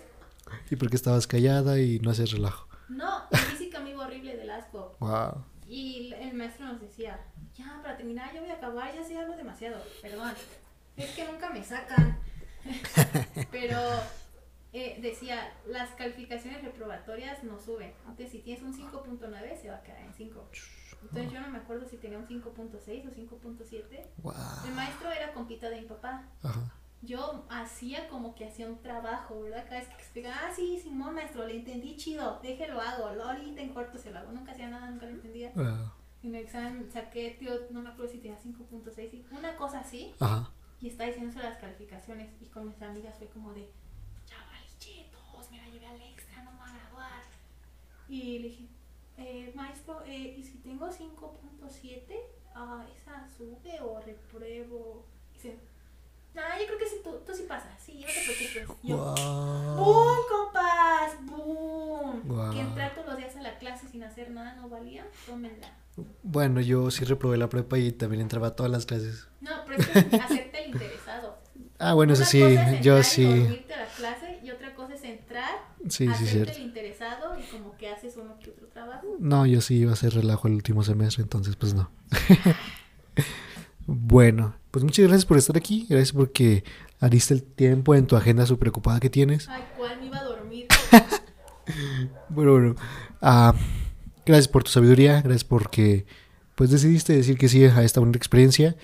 ¿Y por qué estabas callada y no haces relajo? No, física me iba horrible del asco. Wow. Y el maestro nos decía, ya, para terminar, yo voy a acabar, ya sé algo demasiado, perdón. Es que nunca me sacan. Pero eh, decía, las calificaciones reprobatorias no suben. Entonces, si tienes un 5.9, se va a quedar en 5. Entonces, yo no me acuerdo si tenía un 5.6 o 5.7. Wow. El maestro era compita de mi papá. Ajá. Yo hacía como que hacía un trabajo, ¿verdad? Cada vez que explicaba, ah, sí, Simón, maestro, le entendí chido, déjelo hago, lo ahorita en corto se lo hago. Nunca hacía nada, nunca lo entendía. Wow. En el examen saqué, tío, no me acuerdo si tenía 5.6, y una cosa así, y estaba diciéndose las calificaciones, y con mis amigas fue como de, ya vale, chetos, me la llevé al extra, no me va a graduar. Y le dije, eh, maestro, eh, ¿y si tengo 5.7, ah, esa sube o repruebo? Y dice, no, yo creo que sí, tú, tú sí pasas, sí, no te preocupes. Y yo, Wow. ¡Boom, compas! ¡Boom! Que entrar todos los días a la clase sin hacer nada no valía, tómenla. Bueno, yo sí reprobé la prepa y también entraba a todas las clases. No, pero es que hacerte el interesado. Ah, bueno, eso sí, es yo y sí. dormirte a la clase y otra cosa es entrar, Sí, sí, hacerte cierto. el interesado y como que haces uno que otro trabajo. No, yo sí iba a hacer relajo el último semestre, entonces pues no. bueno, pues muchas gracias por estar aquí. Gracias porque hariste el tiempo en tu agenda súper ocupada que tienes. Ay, ¿cuál me iba a dormir? Bueno, bueno. ah, gracias por tu sabiduría. Gracias porque pues decidiste decir que sí a esta bonita experiencia.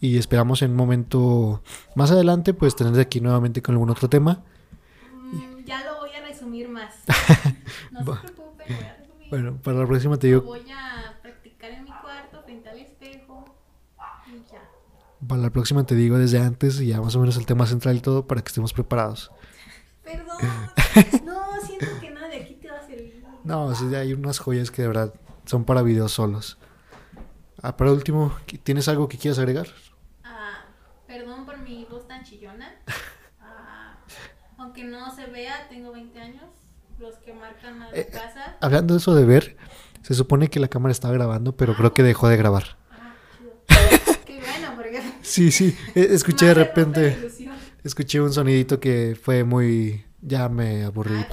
Y esperamos en un momento más adelante pues tenerte aquí nuevamente con algún otro tema. Mm, ya lo voy a resumir más. No se preocupen, voy a resumir. Bueno, para la próxima te digo, voy a practicar en mi cuarto frente al espejo y ya. Para la próxima te digo desde antes y ya más o menos el tema central y todo para que estemos preparados. Perdón. No, siento que nada de aquí te va a servir. No, sí, hay unas joyas que de verdad son para videos solos. Ah, para último, ¿tienes algo que quieras agregar? Ah, perdón por mi voz tan chillona. Ah, aunque no se vea, tengo 20 años. Los que marcan a la Eh, casa. Hablando de eso de ver, se supone que la cámara estaba grabando, pero creo que dejó de grabar. Ah, chido. Qué bueno, porque. Sí, sí, eh, escuché de repente, escuché un sonidito que fue muy... Ya me aburrí.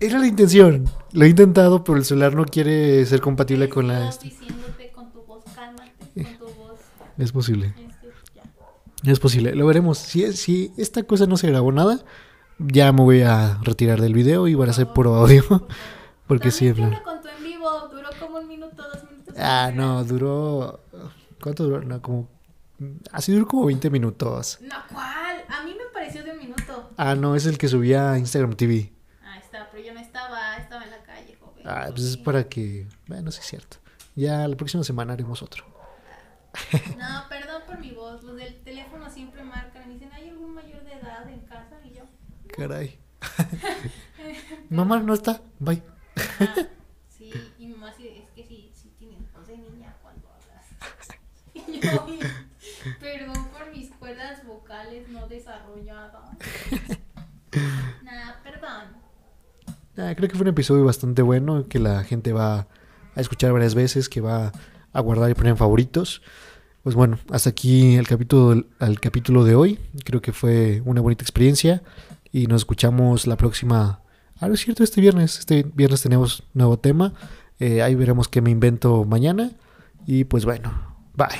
Era la intención. Lo he intentado, pero el celular no quiere ser compatible con la... Con tu voz, cálmate, con tu voz. Es posible. Es posible. Lo veremos. Si, si esta cosa no se grabó nada, ya me voy a retirar del video y van a ser puro audio. Porque siempre... ¿qué onda con tu en vivo? Duró como un minuto, dos minutos. Ah, no, duró... ¿Cuánto duró? No, como... Así duró como 20 minutos. No, ¿cuál? A mí me pareció de un minuto. Ah, no, es el que subía a Instagram TV. Ah, está, pero yo no estaba, estaba en la calle, joven. Ah, pues es para que... Bueno, sí es cierto. Ya la próxima semana haremos otro. No, perdón por mi voz. Los del teléfono siempre marcan me dicen, ¿hay algún mayor de edad en casa? Y yo, Caray. Mamá no está. Bye. ah, sí. Y mi mamá sí, es que sí, sí tienes voz de niña cuando hablas. Perdón por mis cuerdas vocales no desarrolladas. Nah, perdón. Ah, creo que fue un episodio bastante bueno que la gente va a escuchar varias veces, que va a guardar y poner en favoritos. Pues bueno, hasta aquí el capítulo, el capítulo de hoy. Creo que fue una bonita experiencia y nos escuchamos la próxima. Ah, no es cierto, este viernes. Este viernes tenemos nuevo tema. Eh, ahí veremos qué me invento mañana. Y pues bueno, Bye.